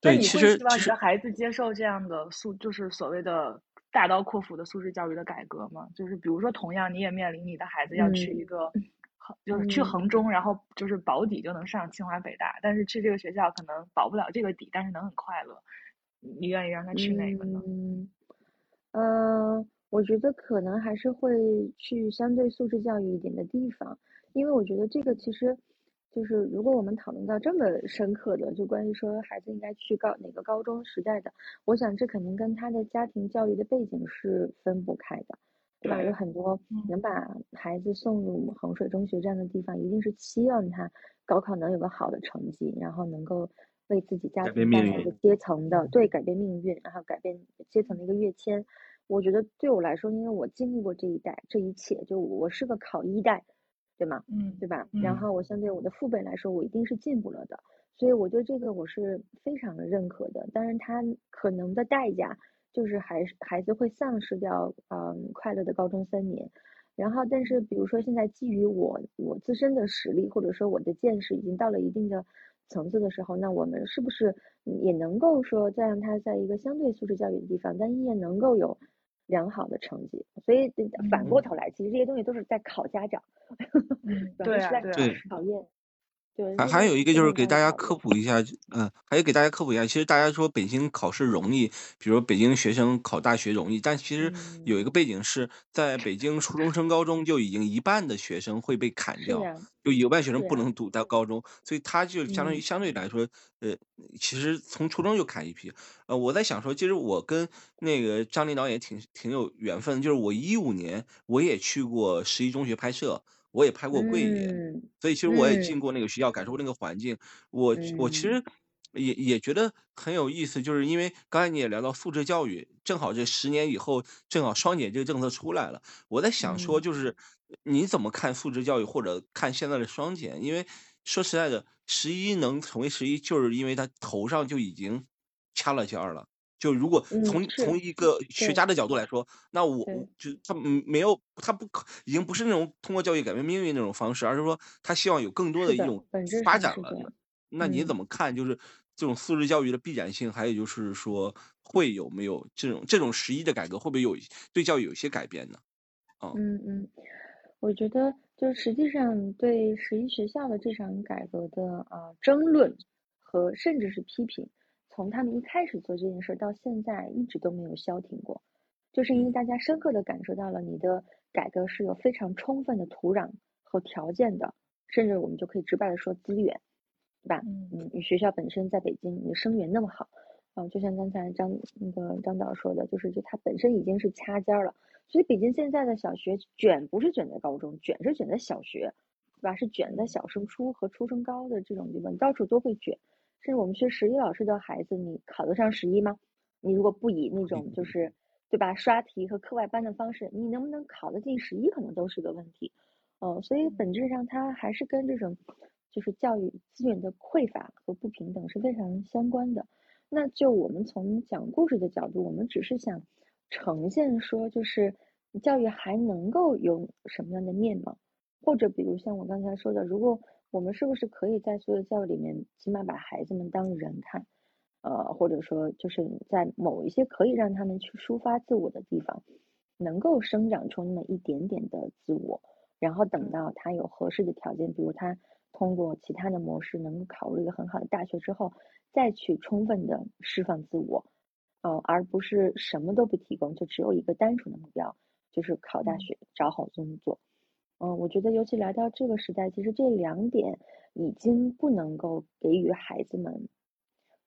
对，其实希望你的孩子接受这样的素，就是所谓的大刀阔斧的素质教育的改革吗？就是比如说，同样你也面临你的孩子要去一个。就是去衡中，然后就是保底就能上清华北大，但是去这个学校可能保不了这个底，但是能很快乐。你愿意让他去哪个呢？嗯，呃，我觉得可能还是会去相对素质教育一点的地方，因为我觉得这个其实就是如果我们讨论到这么深刻的，就关于说孩子应该去高哪个高中时代的，我想这肯定跟他的家庭教育的背景是分不开的。对吧？有很多能把孩子送入衡水中学这样的地方，一定是期望他高考能有个好的成绩，然后能够为自己家庭带来一个阶层的对改变命运，然后改变阶层的一个跃迁。我觉得对我来说，因为我经历过这一代这一切，就我是个考一代，对吗？嗯，对吧？然后我相对我的父辈来说，我一定是进步了的，所以我对这个我是非常的认可的。当然，他可能的代价。就是孩孩子会丧失掉嗯快乐的高中三年，然后但是比如说现在基于我我自身的实力或者说我的见识已经到了一定的层次的时候，那我们是不是也能够说再让他在一个相对素质教育的地方，但依然能够有良好的成绩？所以反过头来，其实这些东西都是在考家长，对啊，对，考验。还还有一个就是给大家科普一下，嗯，还有给大家科普一下，其实大家说北京考试容易，比如北京学生考大学容易，但其实有一个背景是在北京初中升高中就已经一半的学生会被砍掉，就有半学生不能读到高中，所以他就相当于相对来说，呃，其实从初中就砍一批。呃，我在想说，其实我跟那个张领导也挺挺有缘分，就是我一五年我也去过十一中学拍摄。我也拍过桂林，所以其实我也进过那个学校，感受过那个环境。我我其实也也觉得很有意思，就是因为刚才你也聊到素质教育，正好这十年以后，正好双减这个政策出来了。我在想说，就是你怎么看素质教育，或者看现在的双减？因为说实在的，十一能成为十一，就是因为他头上就已经掐了尖儿了。就如果从从一个学家的角度来说，那我就他没有他不可已经不是那种通过教育改变命运那种方式，而是说他希望有更多的一种发展了。那你怎么看？就是这种素质教育的必然性，还有就是说会有没有这种这种十一的改革，会不会有对教育有一些改变呢？嗯嗯，我觉得就实际上对十一学校的这场改革的啊争论和甚至是批评。从他们一开始做这件事到现在，一直都没有消停过，就是因为大家深刻的感受到了你的改革是有非常充分的土壤和条件的，甚至我们就可以直白的说资源，对吧？嗯，你学校本身在北京，你的生源那么好，啊，就像刚才张那个张导说的，就是就它本身已经是掐尖了，所以北京现在的小学卷不是卷在高中，卷是卷在小学，对吧？是卷在小升初和初升高的这种地方，到处都会卷。甚至我们学十一老师的孩子，你考得上十一吗？你如果不以那种就是，对吧，刷题和课外班的方式，你能不能考得进十一，可能都是个问题。哦，所以本质上它还是跟这种就是教育资源的匮乏和不平等是非常相关的。那就我们从讲故事的角度，我们只是想呈现说，就是教育还能够有什么样的面貌，或者比如像我刚才说的，如果。我们是不是可以在所有教育里面，起码把孩子们当人看，呃，或者说就是在某一些可以让他们去抒发自我的地方，能够生长出那么一点点的自我，然后等到他有合适的条件，比如他通过其他的模式能够考入一个很好的大学之后，再去充分的释放自我，呃，而不是什么都不提供，就只有一个单纯的目标，就是考大学，找好工作。嗯，我觉得尤其来到这个时代，其实这两点已经不能够给予孩子们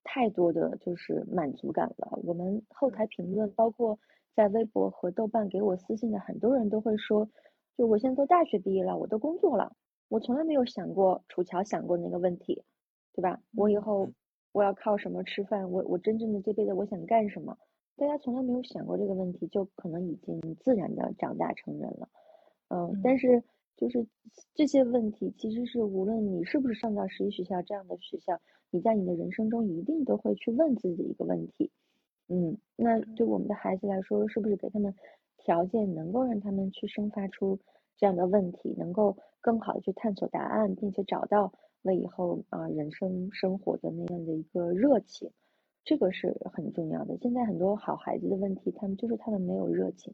太多的就是满足感了。我们后台评论，包括在微博和豆瓣给我私信的很多人都会说，就我现在都大学毕业了，我都工作了，我从来没有想过楚乔想过那个问题，对吧？我以后我要靠什么吃饭？我我真正的这辈子我想干什么？大家从来没有想过这个问题，就可能已经自然的长大成人了。嗯，但是就是这些问题，其实是无论你是不是上到十一学校这样的学校，你在你的人生中一定都会去问自己的一个问题。嗯，那对我们的孩子来说，是不是给他们条件，能够让他们去生发出这样的问题，能够更好的去探索答案，并且找到为以后啊人生生活的那样的一个热情，这个是很重要的。现在很多好孩子的问题，他们就是他们没有热情。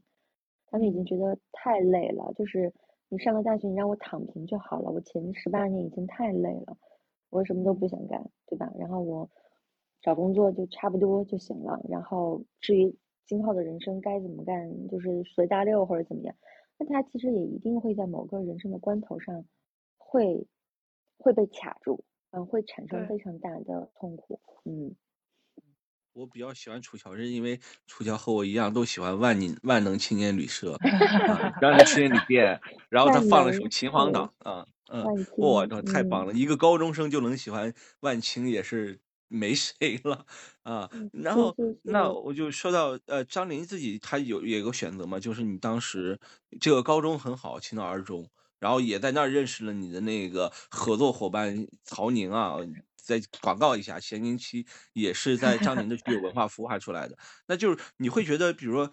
他们已经觉得太累了，就是你上了大学，你让我躺平就好了。我前十八年已经太累了，我什么都不想干，对吧？然后我找工作就差不多就行了。然后至于今后的人生该怎么干，就是随大流或者怎么样，那他其实也一定会在某个人生的关头上会会被卡住，嗯，会产生非常大的痛苦，嗯。我比较喜欢楚乔，是因为楚乔和我一样都喜欢万宁万能青年旅社，万能青年旅店，然后他放了首秦皇岛，啊，嗯，哇，太棒了！一个高中生就能喜欢万青，也是没谁了啊。然后那我就说到，呃，张琳自己他有有个选择嘛，就是你当时这个高中很好，青岛二中，然后也在那儿认识了你的那个合作伙伴曹宁啊。再广告一下，咸宁七也是在张宁的具有文化孵化出来的。那就是你会觉得，比如说，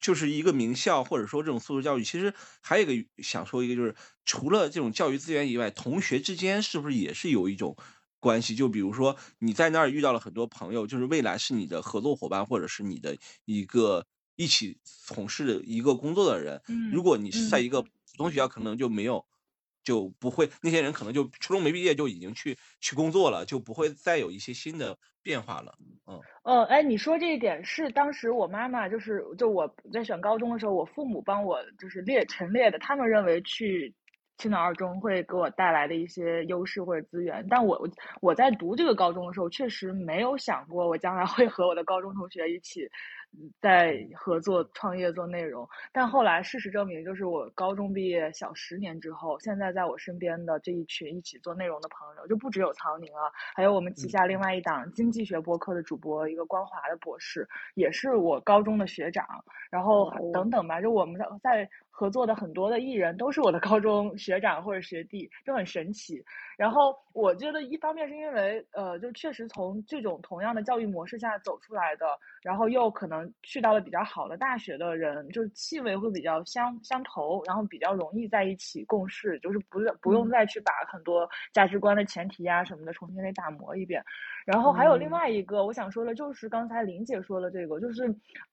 就是一个名校，或者说这种素质教育，其实还有一个想说一个，就是除了这种教育资源以外，同学之间是不是也是有一种关系？就比如说你在那儿遇到了很多朋友，就是未来是你的合作伙伴，或者是你的一个一起从事一个工作的人。如果你是在一个普通学校，可能就没有。就不会，那些人可能就初中没毕业就已经去去工作了，就不会再有一些新的变化了。嗯，呃，哎，你说这一点是当时我妈妈就是就我在选高中的时候，我父母帮我就是列陈列的，他们认为去青岛二中会给我带来的一些优势或者资源，但我我在读这个高中的时候，确实没有想过我将来会和我的高中同学一起。在合作创业做内容，但后来事实证明，就是我高中毕业小十年之后，现在在我身边的这一群一起做内容的朋友，就不只有曹宁啊，还有我们旗下另外一档经济学播客的主播，一个光华的博士，也是我高中的学长，然后等等吧，就我们在。合作的很多的艺人都是我的高中学长或者学弟，就很神奇。然后我觉得一方面是因为，呃，就确实从这种同样的教育模式下走出来的，然后又可能去到了比较好的大学的人，就是气味会比较相相投，然后比较容易在一起共事，就是不不用再去把很多价值观的前提呀什么的重新给打磨一遍。然后还有另外一个我想说的，就是刚才林姐说的这个，就是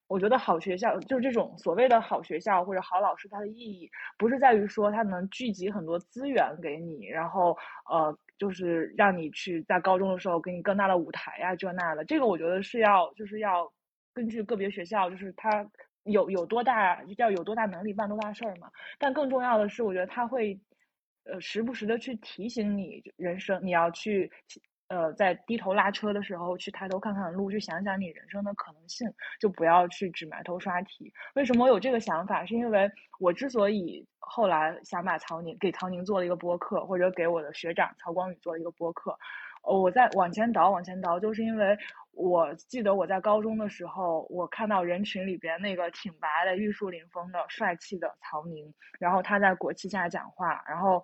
我觉得好学校就是这种所谓的好学校或者好老师，它的意义不是在于说它能聚集很多资源给你，然后呃，就是让你去在高中的时候给你更大的舞台呀这那的。这个我觉得是要就是要根据个别学校，就是它有有多大要有多大能力办多大事儿嘛。但更重要的是，我觉得他会呃时不时的去提醒你人生你要去。呃，在低头拉车的时候，去抬头看看路，去想想你人生的可能性，就不要去只埋头刷题。为什么我有这个想法？是因为我之所以后来想把曹宁给曹宁做了一个播客，或者给我的学长曹光宇做了一个播客，我在往前倒，往前倒，就是因为我记得我在高中的时候，我看到人群里边那个挺拔的、玉树临风的、帅气的曹宁，然后他在国旗下讲话，然后。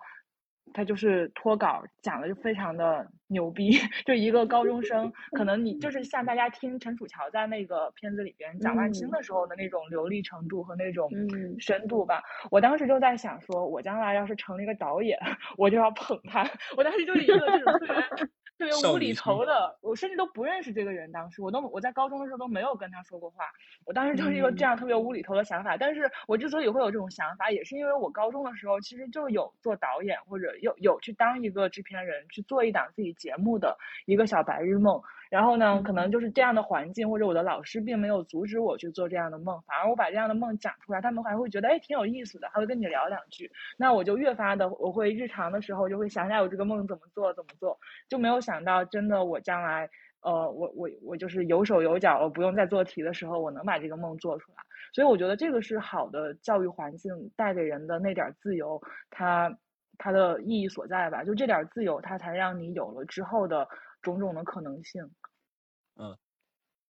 他就是脱稿讲的就非常的牛逼，就一个高中生，可能你就是像大家听陈楚乔在那个片子里边讲万青的时候的那种流利程度和那种深度吧。我当时就在想，说我将来要是成了一个导演，我就要捧他。我当时就是一个这种特别。特别无厘头的，我甚至都不认识这个人。当时我都我在高中的时候都没有跟他说过话。我当时就是一个这样特别无厘头的想法。但是我之所以会有这种想法，也是因为我高中的时候其实就有做导演或者有有去当一个制片人，去做一档自己节目的一个小白日梦。然后呢，可能就是这样的环境或者我的老师并没有阻止我去做这样的梦，反而我把这样的梦讲出来，他们还会觉得哎挺有意思的，还会跟你聊两句。那我就越发的，我会日常的时候就会想想我这个梦怎么做怎么做，就没有想到真的我将来，呃，我我我就是有手有脚，了不用再做题的时候，我能把这个梦做出来。所以我觉得这个是好的教育环境带给人的那点自由，它它的意义所在吧？就这点自由，它才让你有了之后的。种种的可能性，嗯，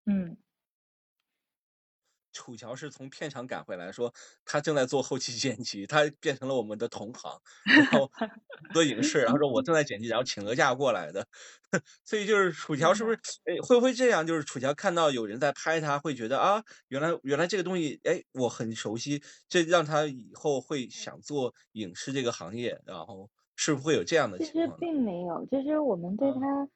嗯，楚乔是从片场赶回来，说他正在做后期剪辑，他变成了我们的同行，然后做影视，然后说我正在剪辑，然后请了假过来的，所以就是楚乔是不是，哎，会不会这样？就是楚乔看到有人在拍他，会觉得啊，原来原来这个东西，哎，我很熟悉，这让他以后会想做影视这个行业，然后是不是会有这样的情况？其实并没有，就是我们对他。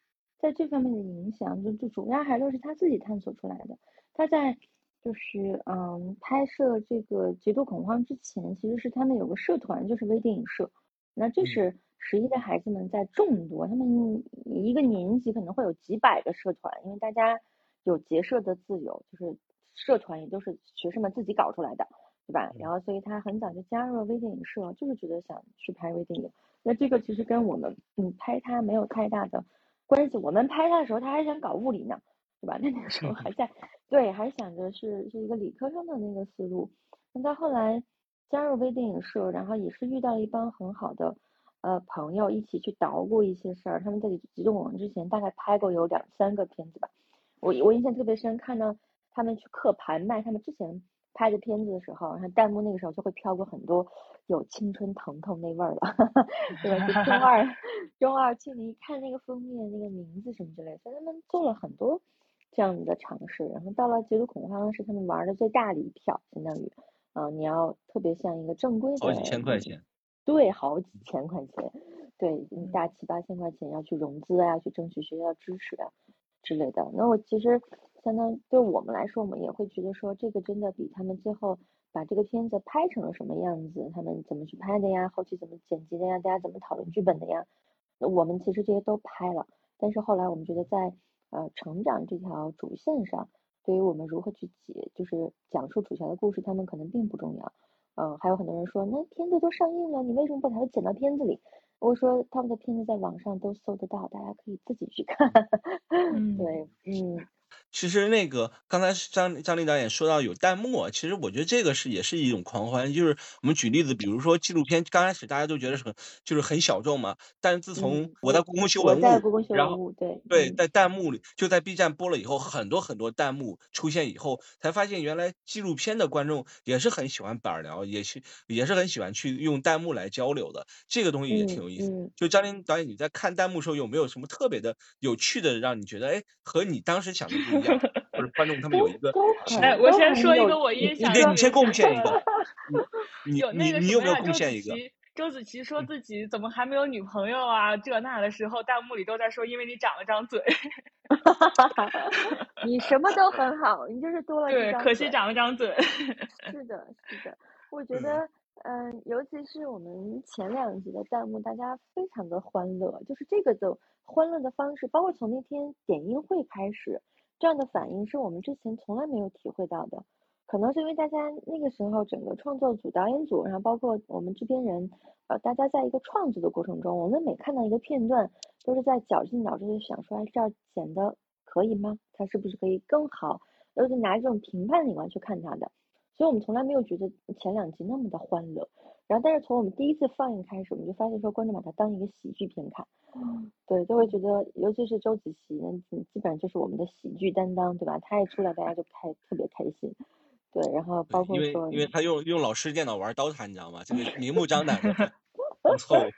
在这方面的影响，就就主要还都是他自己探索出来的。他在就是嗯，拍摄这个《极度恐慌》之前，其实是他们有个社团，就是微电影社。那这是十一的孩子们在众多，他们一个年级可能会有几百个社团，因为大家有结社的自由，就是社团也都是学生们自己搞出来的，对吧？然后所以他很早就加入了微电影社，就是觉得想去拍微电影。那这个其实跟我们嗯拍他没有太大的关系。我们拍他的时候，他还想搞物理呢，对吧？那那个时候还在对，还想着是是一个理科生的那个思路。那到后来加入微电影社，然后也是遇到了一帮很好的呃朋友，一起去捣鼓一些事儿。他们在极动网之前大概拍过有两三个片子吧。我我印象特别深，看到他们去刻盘卖他们之前拍的片子的时候，然后弹幕那个时候就会飘过很多。有青春疼痛那味儿了，对吧？就中二，中二青年一看那个封面，那个名字什么之类，所以他们做了很多这样子的尝试。然后到了《极度恐慌》是他们玩的最大的一票，相当于，啊，你要特别像一个正规的，好几千块钱，对，好几千块钱，对，大七八千块钱要去融资啊，去争取学校支持啊之类的。那我其实相当对我们来说，我们也会觉得说，这个真的比他们最后。把这个片子拍成了什么样子？他们怎么去拍的呀？后期怎么剪辑的呀？大家怎么讨论剧本的呀？我们其实这些都拍了，但是后来我们觉得在呃成长这条主线上，对于我们如何去解，就是讲述主角的故事，他们可能并不重要。嗯，还有很多人说，那片子都上映了，你为什么不把它剪到片子里？我说他们的片子在网上都搜得到，大家可以自己去看。对，嗯。其实那个刚才张张丽导演说到有弹幕，其实我觉得这个是也是一种狂欢。就是我们举例子，比如说纪录片，刚开始大家都觉得是很就是很小众嘛，但是自从我在故宫修文物，然后对对在弹幕里就在 B 站播了以后，很多很多弹幕出现以后，才发现原来纪录片的观众也是很喜欢板聊，也是也是很喜欢去用弹幕来交流的。这个东西也挺有意思。就张琳导演，你在看弹幕时候有没有什么特别的有趣的，让你觉得哎和你当时想的不一样？或者观众他们有一个，哎，我先说一个我印象，你先贡献一个，你你你有没有贡献一个？周子琪说自己怎么还没有女朋友啊？这那的时候，弹幕里都在说，因为你长了张嘴。你什么都很好，你就是多了一张嘴。可惜长了张嘴。是的，是的，我觉得，嗯，尤其是我们前两集的弹幕，大家非常的欢乐，就是这个的欢乐的方式，包括从那天点映会开始。这样的反应是我们之前从来没有体会到的，可能是因为大家那个时候整个创作组、导演组，然后包括我们制片人，呃，大家在一个创作的过程中，我们每看到一个片段，都是在绞尽脑汁的想说，哎，这儿剪的可以吗？它是不是可以更好？都是拿这种评判的眼光去看它的，所以我们从来没有觉得前两集那么的欢乐。然后，但是从我们第一次放映开始，我们就发现说，观众把它当一个喜剧片看，对，就会觉得，尤其是周子琪，那基本上就是我们的喜剧担当，对吧？他一出来，大家就开特别开心，对。然后包括说，因为他用用老师电脑玩刀塔，你知道吗？这个明目张胆的，不错。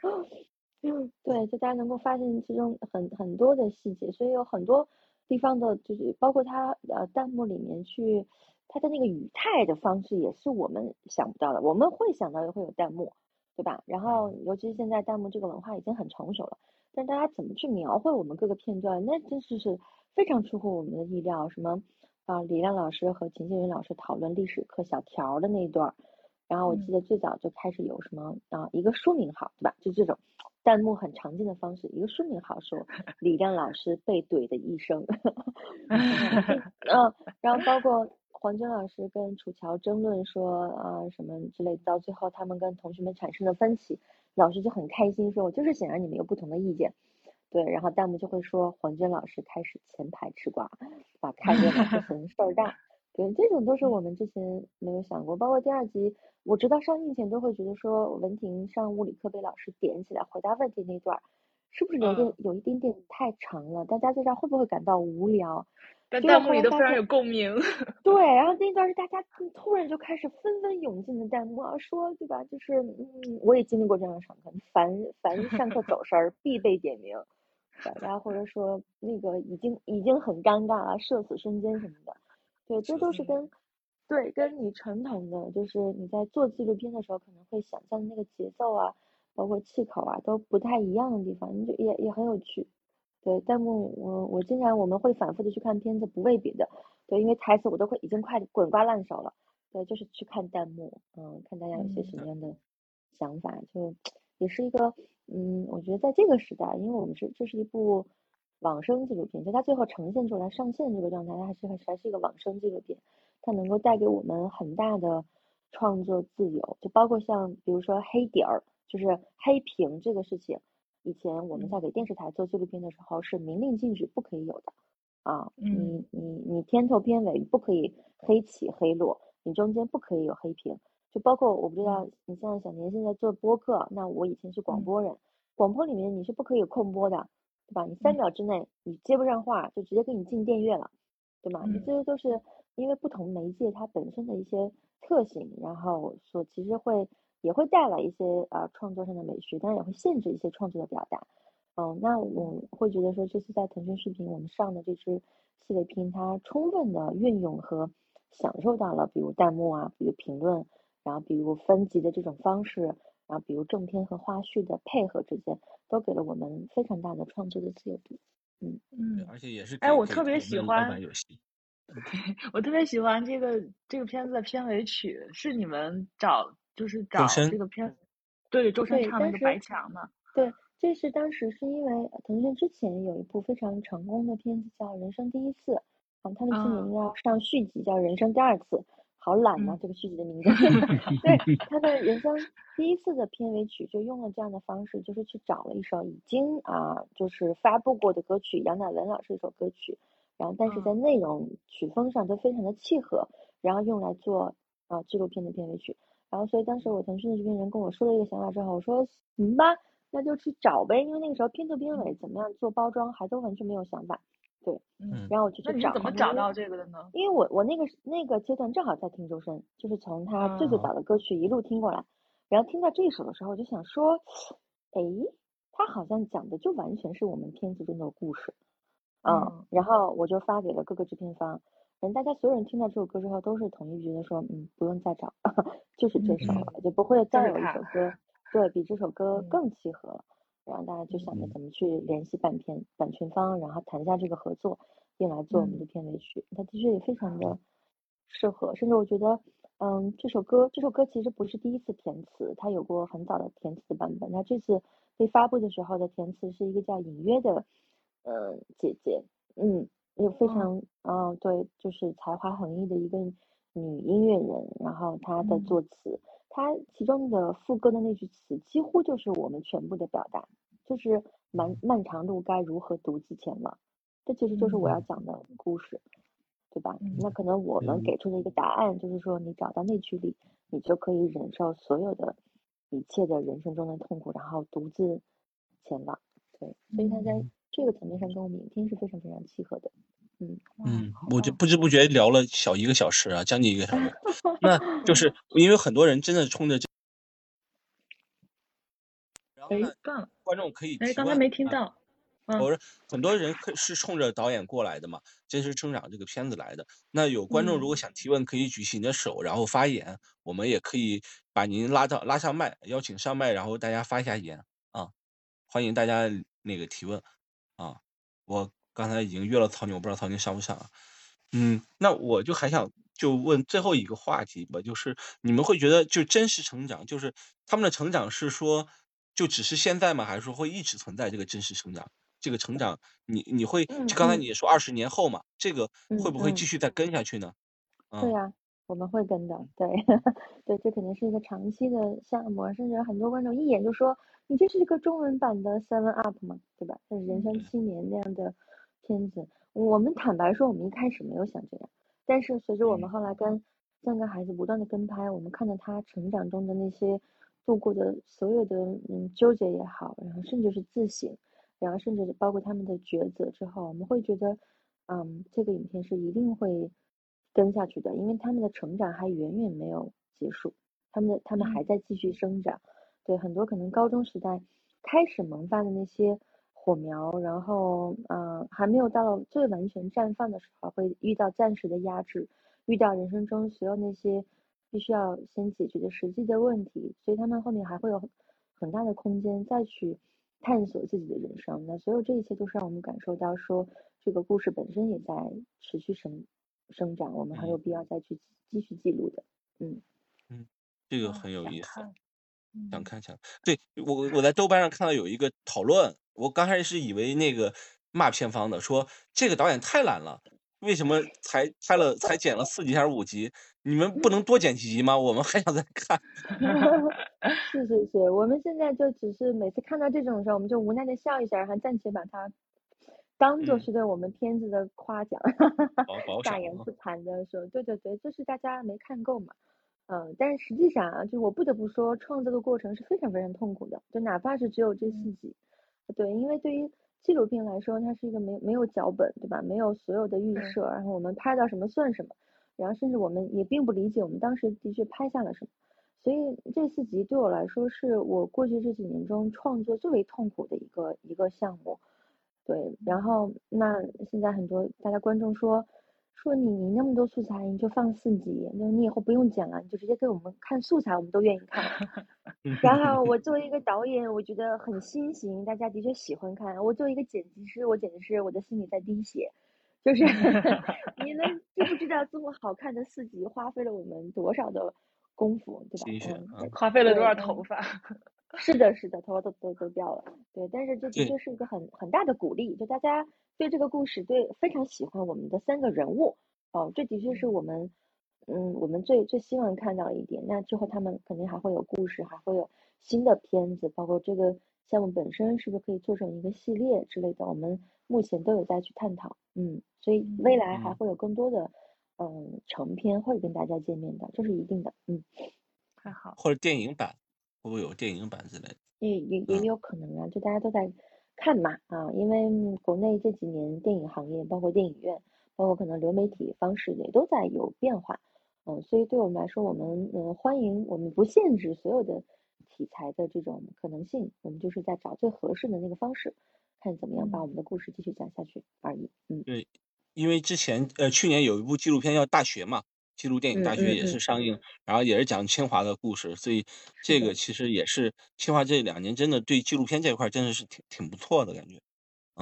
对，就大家能够发现其中很很多的细节，所以有很多地方的，就是包括他呃弹幕里面去。他的那个语态的方式也是我们想不到的，我们会想到会有弹幕，对吧？然后尤其是现在弹幕这个文化已经很成熟了，但大家怎么去描绘我们各个片段，那真是是非常出乎我们的意料。什么啊，李亮老师和秦星云老师讨论历史课小条的那一段，然后我记得最早就开始有什么啊，一个书名号，对吧？就这种弹幕很常见的方式，一个书名号说李亮老师被怼的一生，嗯，然后包括。黄娟老师跟楚乔争论说啊什么之类，到最后他们跟同学们产生了分歧，老师就很开心说，我就是想让你们有不同的意见，对，然后弹幕就会说黄娟老师开始前排吃瓜，把开热闹做成事儿大，对，这种都是我们之前没有想过，包括第二集，我直到上映前都会觉得说文婷上物理课被老师点起来回答问题那段，是不是有点有一点点太长了？大家在这会不会感到无聊？但弹幕里都非常有共鸣。对，然后那段是大家突然就开始纷纷涌进的弹幕啊，说对吧？就是嗯，我也经历过这样的上课，凡凡上课走神儿必被点名，大家或者说那个已经已经很尴尬了，社死瞬间什么的。对，这都是跟对跟你传统的就是你在做纪录片的时候可能会想象的那个节奏啊，包括气口啊都不太一样的地方，你就也也很有趣。对弹幕，我我经常我们会反复的去看片子，不为别的，对，因为台词我都会已经快滚瓜烂熟了。对，就是去看弹幕，嗯，看大家有些什么样的想法，就也是一个，嗯，我觉得在这个时代，因为我们是这是一部往生纪录片，就它最后呈现出来上线这个状态，它还是还是一个往生纪录片，它能够带给我们很大的创作自由，就包括像比如说黑底儿，就是黑屏这个事情，以前我们在给电视台做纪录片的时候是明令禁止不可以有的，啊，你你你片头片尾不可以黑起黑落。你中间不可以有黑屏，就包括我不知道你像小年现在做播客，那我以前是广播人，广播里面你是不可以有空播的，对吧？你三秒之内你接不上话，就直接给你进电乐了，对吗？你这些都是因为不同媒介它本身的一些特性，然后所其实会也会带来一些呃创作上的美学，当然也会限制一些创作的表达。嗯，那我会觉得说这次在腾讯视频我们上的这支系列片，它充分的运用和。享受到了，比如弹幕啊，比如评论，然后比如分级的这种方式，然后比如正片和花絮的配合之间，都给了我们非常大的创作的自由度。嗯嗯，而且也是哎，我特别喜欢，我特别喜欢这个这个片子的片尾曲，是你们找就是找这个片，对周深唱那个白墙嘛？对，这是当时是因为腾讯之前有一部非常成功的片子叫《人生第一次》。他们今年要上续集，叫《人生第二次》，好懒呐，这个续集的名字。对，他的人生第一次的片尾曲就用了这样的方式，就是去找了一首已经啊，就是发布过的歌曲，杨乃文老师一首歌曲，然后但是在内容曲风上都非常的契合，然后用来做啊纪录片的片尾曲。然后所以当时我腾讯的这边人跟我说了一个想法之后，我说行吧，那就去找呗，因为那个时候片头片尾怎么样做包装还都完全没有想法。对，嗯，然后我就去找。怎么找到这个的呢？因为我我那个那个阶段正好在听周深，就是从他最最早的歌曲一路听过来，然后听到这首的时候，我就想说，哎，他好像讲的就完全是我们片子中的故事，嗯，然后我就发给了各个制片方，人大家所有人听到这首歌之后都是统一觉得说，嗯，不用再找，就是这首了，就不会再有一首歌，对比这首歌更契合了。然后大家就想着怎么去联系版片版权方，然后谈一下这个合作，并来做我们的片尾曲。它的确也非常的适合，甚至我觉得，嗯，这首歌这首歌其实不是第一次填词，它有过很早的填词的版本。那这次被发布的时候的填词是一个叫隐约的，嗯，姐姐，嗯，有非常，嗯，对，就是才华横溢的一个女音乐人，然后她的作词。她其中的副歌的那句词，几乎就是我们全部的表达，就是漫漫长路该如何独自前往，这其实就是我要讲的故事，对吧？那可能我们给出的一个答案就是说，你找到内驱力，你就可以忍受所有的一切的人生中的痛苦，然后独自前往。对，所以他在这个层面上跟我们影片是非常非常契合的。嗯嗯，我就不知不觉聊了小一个小时啊，将近一个小时。那就是 因为很多人真的冲着这，哎，断了，观众可以哎，刚才没听到。我说很多人可是冲着导演过来的嘛，真实成长这个片子来的。那有观众如果想提问，可以举起你的手，然后发言，我们也可以把您拉到拉上麦，邀请上麦，然后大家发一下言啊，欢迎大家那个提问啊，我。刚才已经约了曹宁，我不知道曹宁上不上啊？嗯，那我就还想就问最后一个话题吧，就是你们会觉得就真实成长，就是他们的成长是说就只是现在吗？还是说会一直存在这个真实成长？这个成长，你你会就刚才你说二十年后嘛，这个会不会继续再跟下去呢？对呀，我们会跟的，对 对，这肯定是一个长期的项目，甚至很多观众一眼就说你这是一个中文版的 Seven Up 嘛，对吧？是人生七年那样的。片子，我们坦白说，我们一开始没有想这样，但是随着我们后来跟三个孩子不断的跟拍，我们看到他成长中的那些度过的所有的嗯纠结也好，然后甚至是自省，然后甚至包括他们的抉择之后，我们会觉得，嗯，这个影片是一定会跟下去的，因为他们的成长还远远没有结束，他们的他们还在继续生长，对很多可能高中时代开始萌发的那些。火苗，然后嗯，还没有到最完全绽放的时候，会遇到暂时的压制，遇到人生中所有那些必须要先解决的实际的问题，所以他们后面还会有很大的空间再去探索自己的人生。那所有这一切都是让我们感受到说，这个故事本身也在持续生生长，我们很有必要再去继续记录的。嗯嗯，这个很有意思。想看想，对我我在豆瓣上看到有一个讨论，我刚开始以为那个骂片方的，说这个导演太懒了，为什么才拍了才剪了四集还是五集？你们不能多剪几集吗？我们还想再看。是是是，我们现在就只是每次看到这种时候，我们就无奈的笑一下，然后暂且把它当做是对我们片子的夸奖，大言不惭的说，对对对，就是大家没看够嘛。嗯，但是实际上啊，就我不得不说，创作的过程是非常非常痛苦的。就哪怕是只有这四集，对，因为对于纪录片来说，它是一个没没有脚本，对吧？没有所有的预设，然后我们拍到什么算什么，然后甚至我们也并不理解我们当时的确拍下了什么。所以这四集对我来说，是我过去这几年中创作最为痛苦的一个一个项目。对，然后那现在很多大家观众说。说你你那么多素材，你就放四集，那你以后不用剪了，你就直接给我们看素材，我们都愿意看。然后我作为一个导演，我觉得很新型，大家的确喜欢看。我作为一个剪辑师，我简直是我的心里在滴血，就是 你们知不知道这么好看的四集花费了我们多少的功夫，对吧？花费了多少头发？是的，是的，头发都都都掉了。对，但是这的确是一个很很大的鼓励，就大家对这个故事，对非常喜欢我们的三个人物。哦，这的确是我们，嗯，我们最最希望看到一点。那之后他们肯定还会有故事，还会有新的片子，包括这个项目本身是不是可以做成一个系列之类的，我们目前都有在去探讨。嗯，所以未来还会有更多的嗯成片会跟大家见面的，这是一定的。嗯，还好，或者电影版。会不会有电影版之类的？也也也有可能啊，就大家都在看嘛啊，因为国内这几年电影行业，包括电影院，包括可能流媒体方式也都在有变化，嗯，所以对我们来说，我们嗯欢迎，我们不限制所有的题材的这种可能性，我们就是在找最合适的那个方式，看怎么样把我们的故事继续讲下去而已。嗯，对，因为之前呃去年有一部纪录片叫《大学》嘛。记录电影大学也是上映，然后也是讲清华的故事，所以这个其实也是清华这两年真的对纪录片这一块真的是挺挺不错的感觉。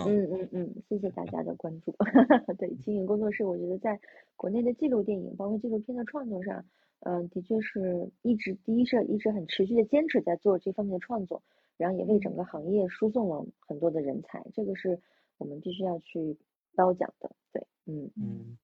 嗯嗯嗯，谢谢大家的关注。对，青影工作室，我觉得在国内的记录电影，包括纪录片的创作上，嗯，的确是一直第一是一直很持续的坚持在做这方面的创作，然后也为整个行业输送了很多的人才，这个是我们必须要去褒奖的。对，嗯嗯。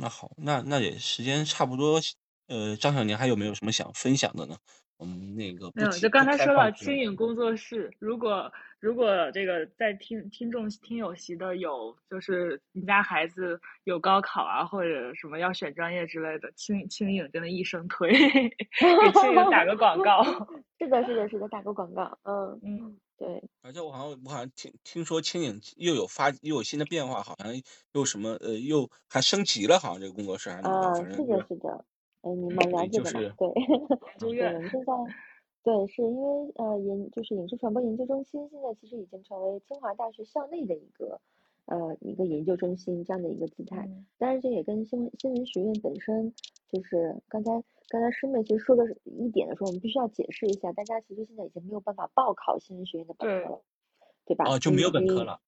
那好，那那也时间差不多，呃，张小宁还有没有什么想分享的呢？我们那个没有，就刚才说到轻影工作室，如果如果这个在听听众听友席的有，就是你家孩子有高考啊，或者什么要选专业之类的，轻轻影真的一生推，给轻影打个广告。是的，是的，是的，打个广告，嗯嗯。对，而且我好像我好像听听说青影又有发又有新的变化，好像又什么呃又还升级了，好像这个工作室还是啊，是的，是的，哎，你们了解的吗？对，对，我们现在对是因为呃研就是影视传播研究中心现在其实已经成为清华大学校内的一个呃一个研究中心这样的一个姿态，当然这也跟新闻新闻学院本身就是刚才。刚才师妹其实说的是一点的时候，我们必须要解释一下，大家其实现在已经没有办法报考新闻学院的本科了，对吧？哦，就没有本科了。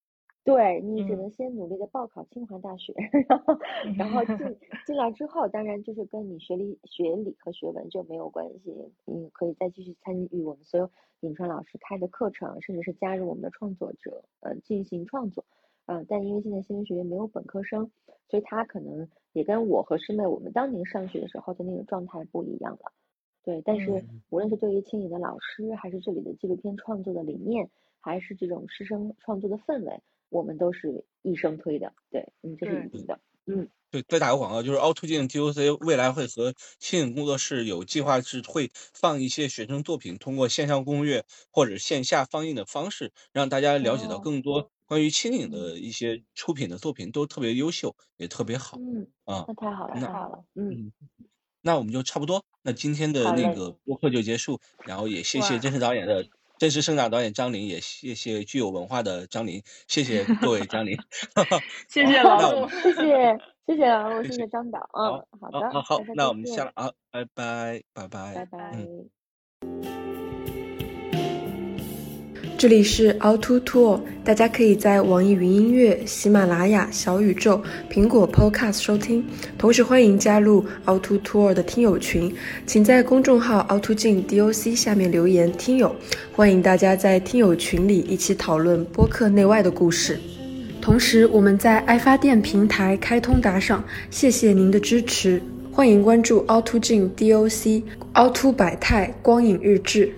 对你只能先努力的报考清华大学，然后 然后进 进来之后，当然就是跟你学理学理和学文就没有关系，你可以再继续参与我们所有尹川老师开的课程，甚至是加入我们的创作者呃进行创作，嗯，但因为现在新闻学院没有本科生，所以他可能。也跟我和师妹我们当年上学的时候的那个状态不一样了，对。但是无论是对于青影的老师，还是这里的纪录片创作的理念，还是这种师生创作的氛围，我们都是一生推的。对，嗯，这是一定的。嗯，对，再打个广告，就是凹凸镜 TOC 未来会和青影工作室有计划是会放一些学生作品，通过线上攻略或者线下放映的方式，让大家了解到更多。关于青影的一些出品的作品都特别优秀，也特别好。嗯啊，那太好了，太好了。嗯，那我们就差不多，那今天的那个播客就结束。然后也谢谢真实导演的真实生长导演张琳，也谢谢具有文化的张琳，谢谢各位张琳。谢谢老陆，谢谢谢谢老陆，谢谢张导。嗯，好的，好好，那我们下了啊，拜拜，拜拜，拜拜。这里是凹凸兔大家可以在网易云音乐、喜马拉雅、小宇宙、苹果 Podcast 收听。同时欢迎加入凹凸兔的听友群，请在公众号凹凸镜 DOC 下面留言“听友”，欢迎大家在听友群里一起讨论播客内外的故事。同时，我们在爱发电平台开通打赏，谢谢您的支持。欢迎关注凹凸镜 DOC、凹凸百态光影日志。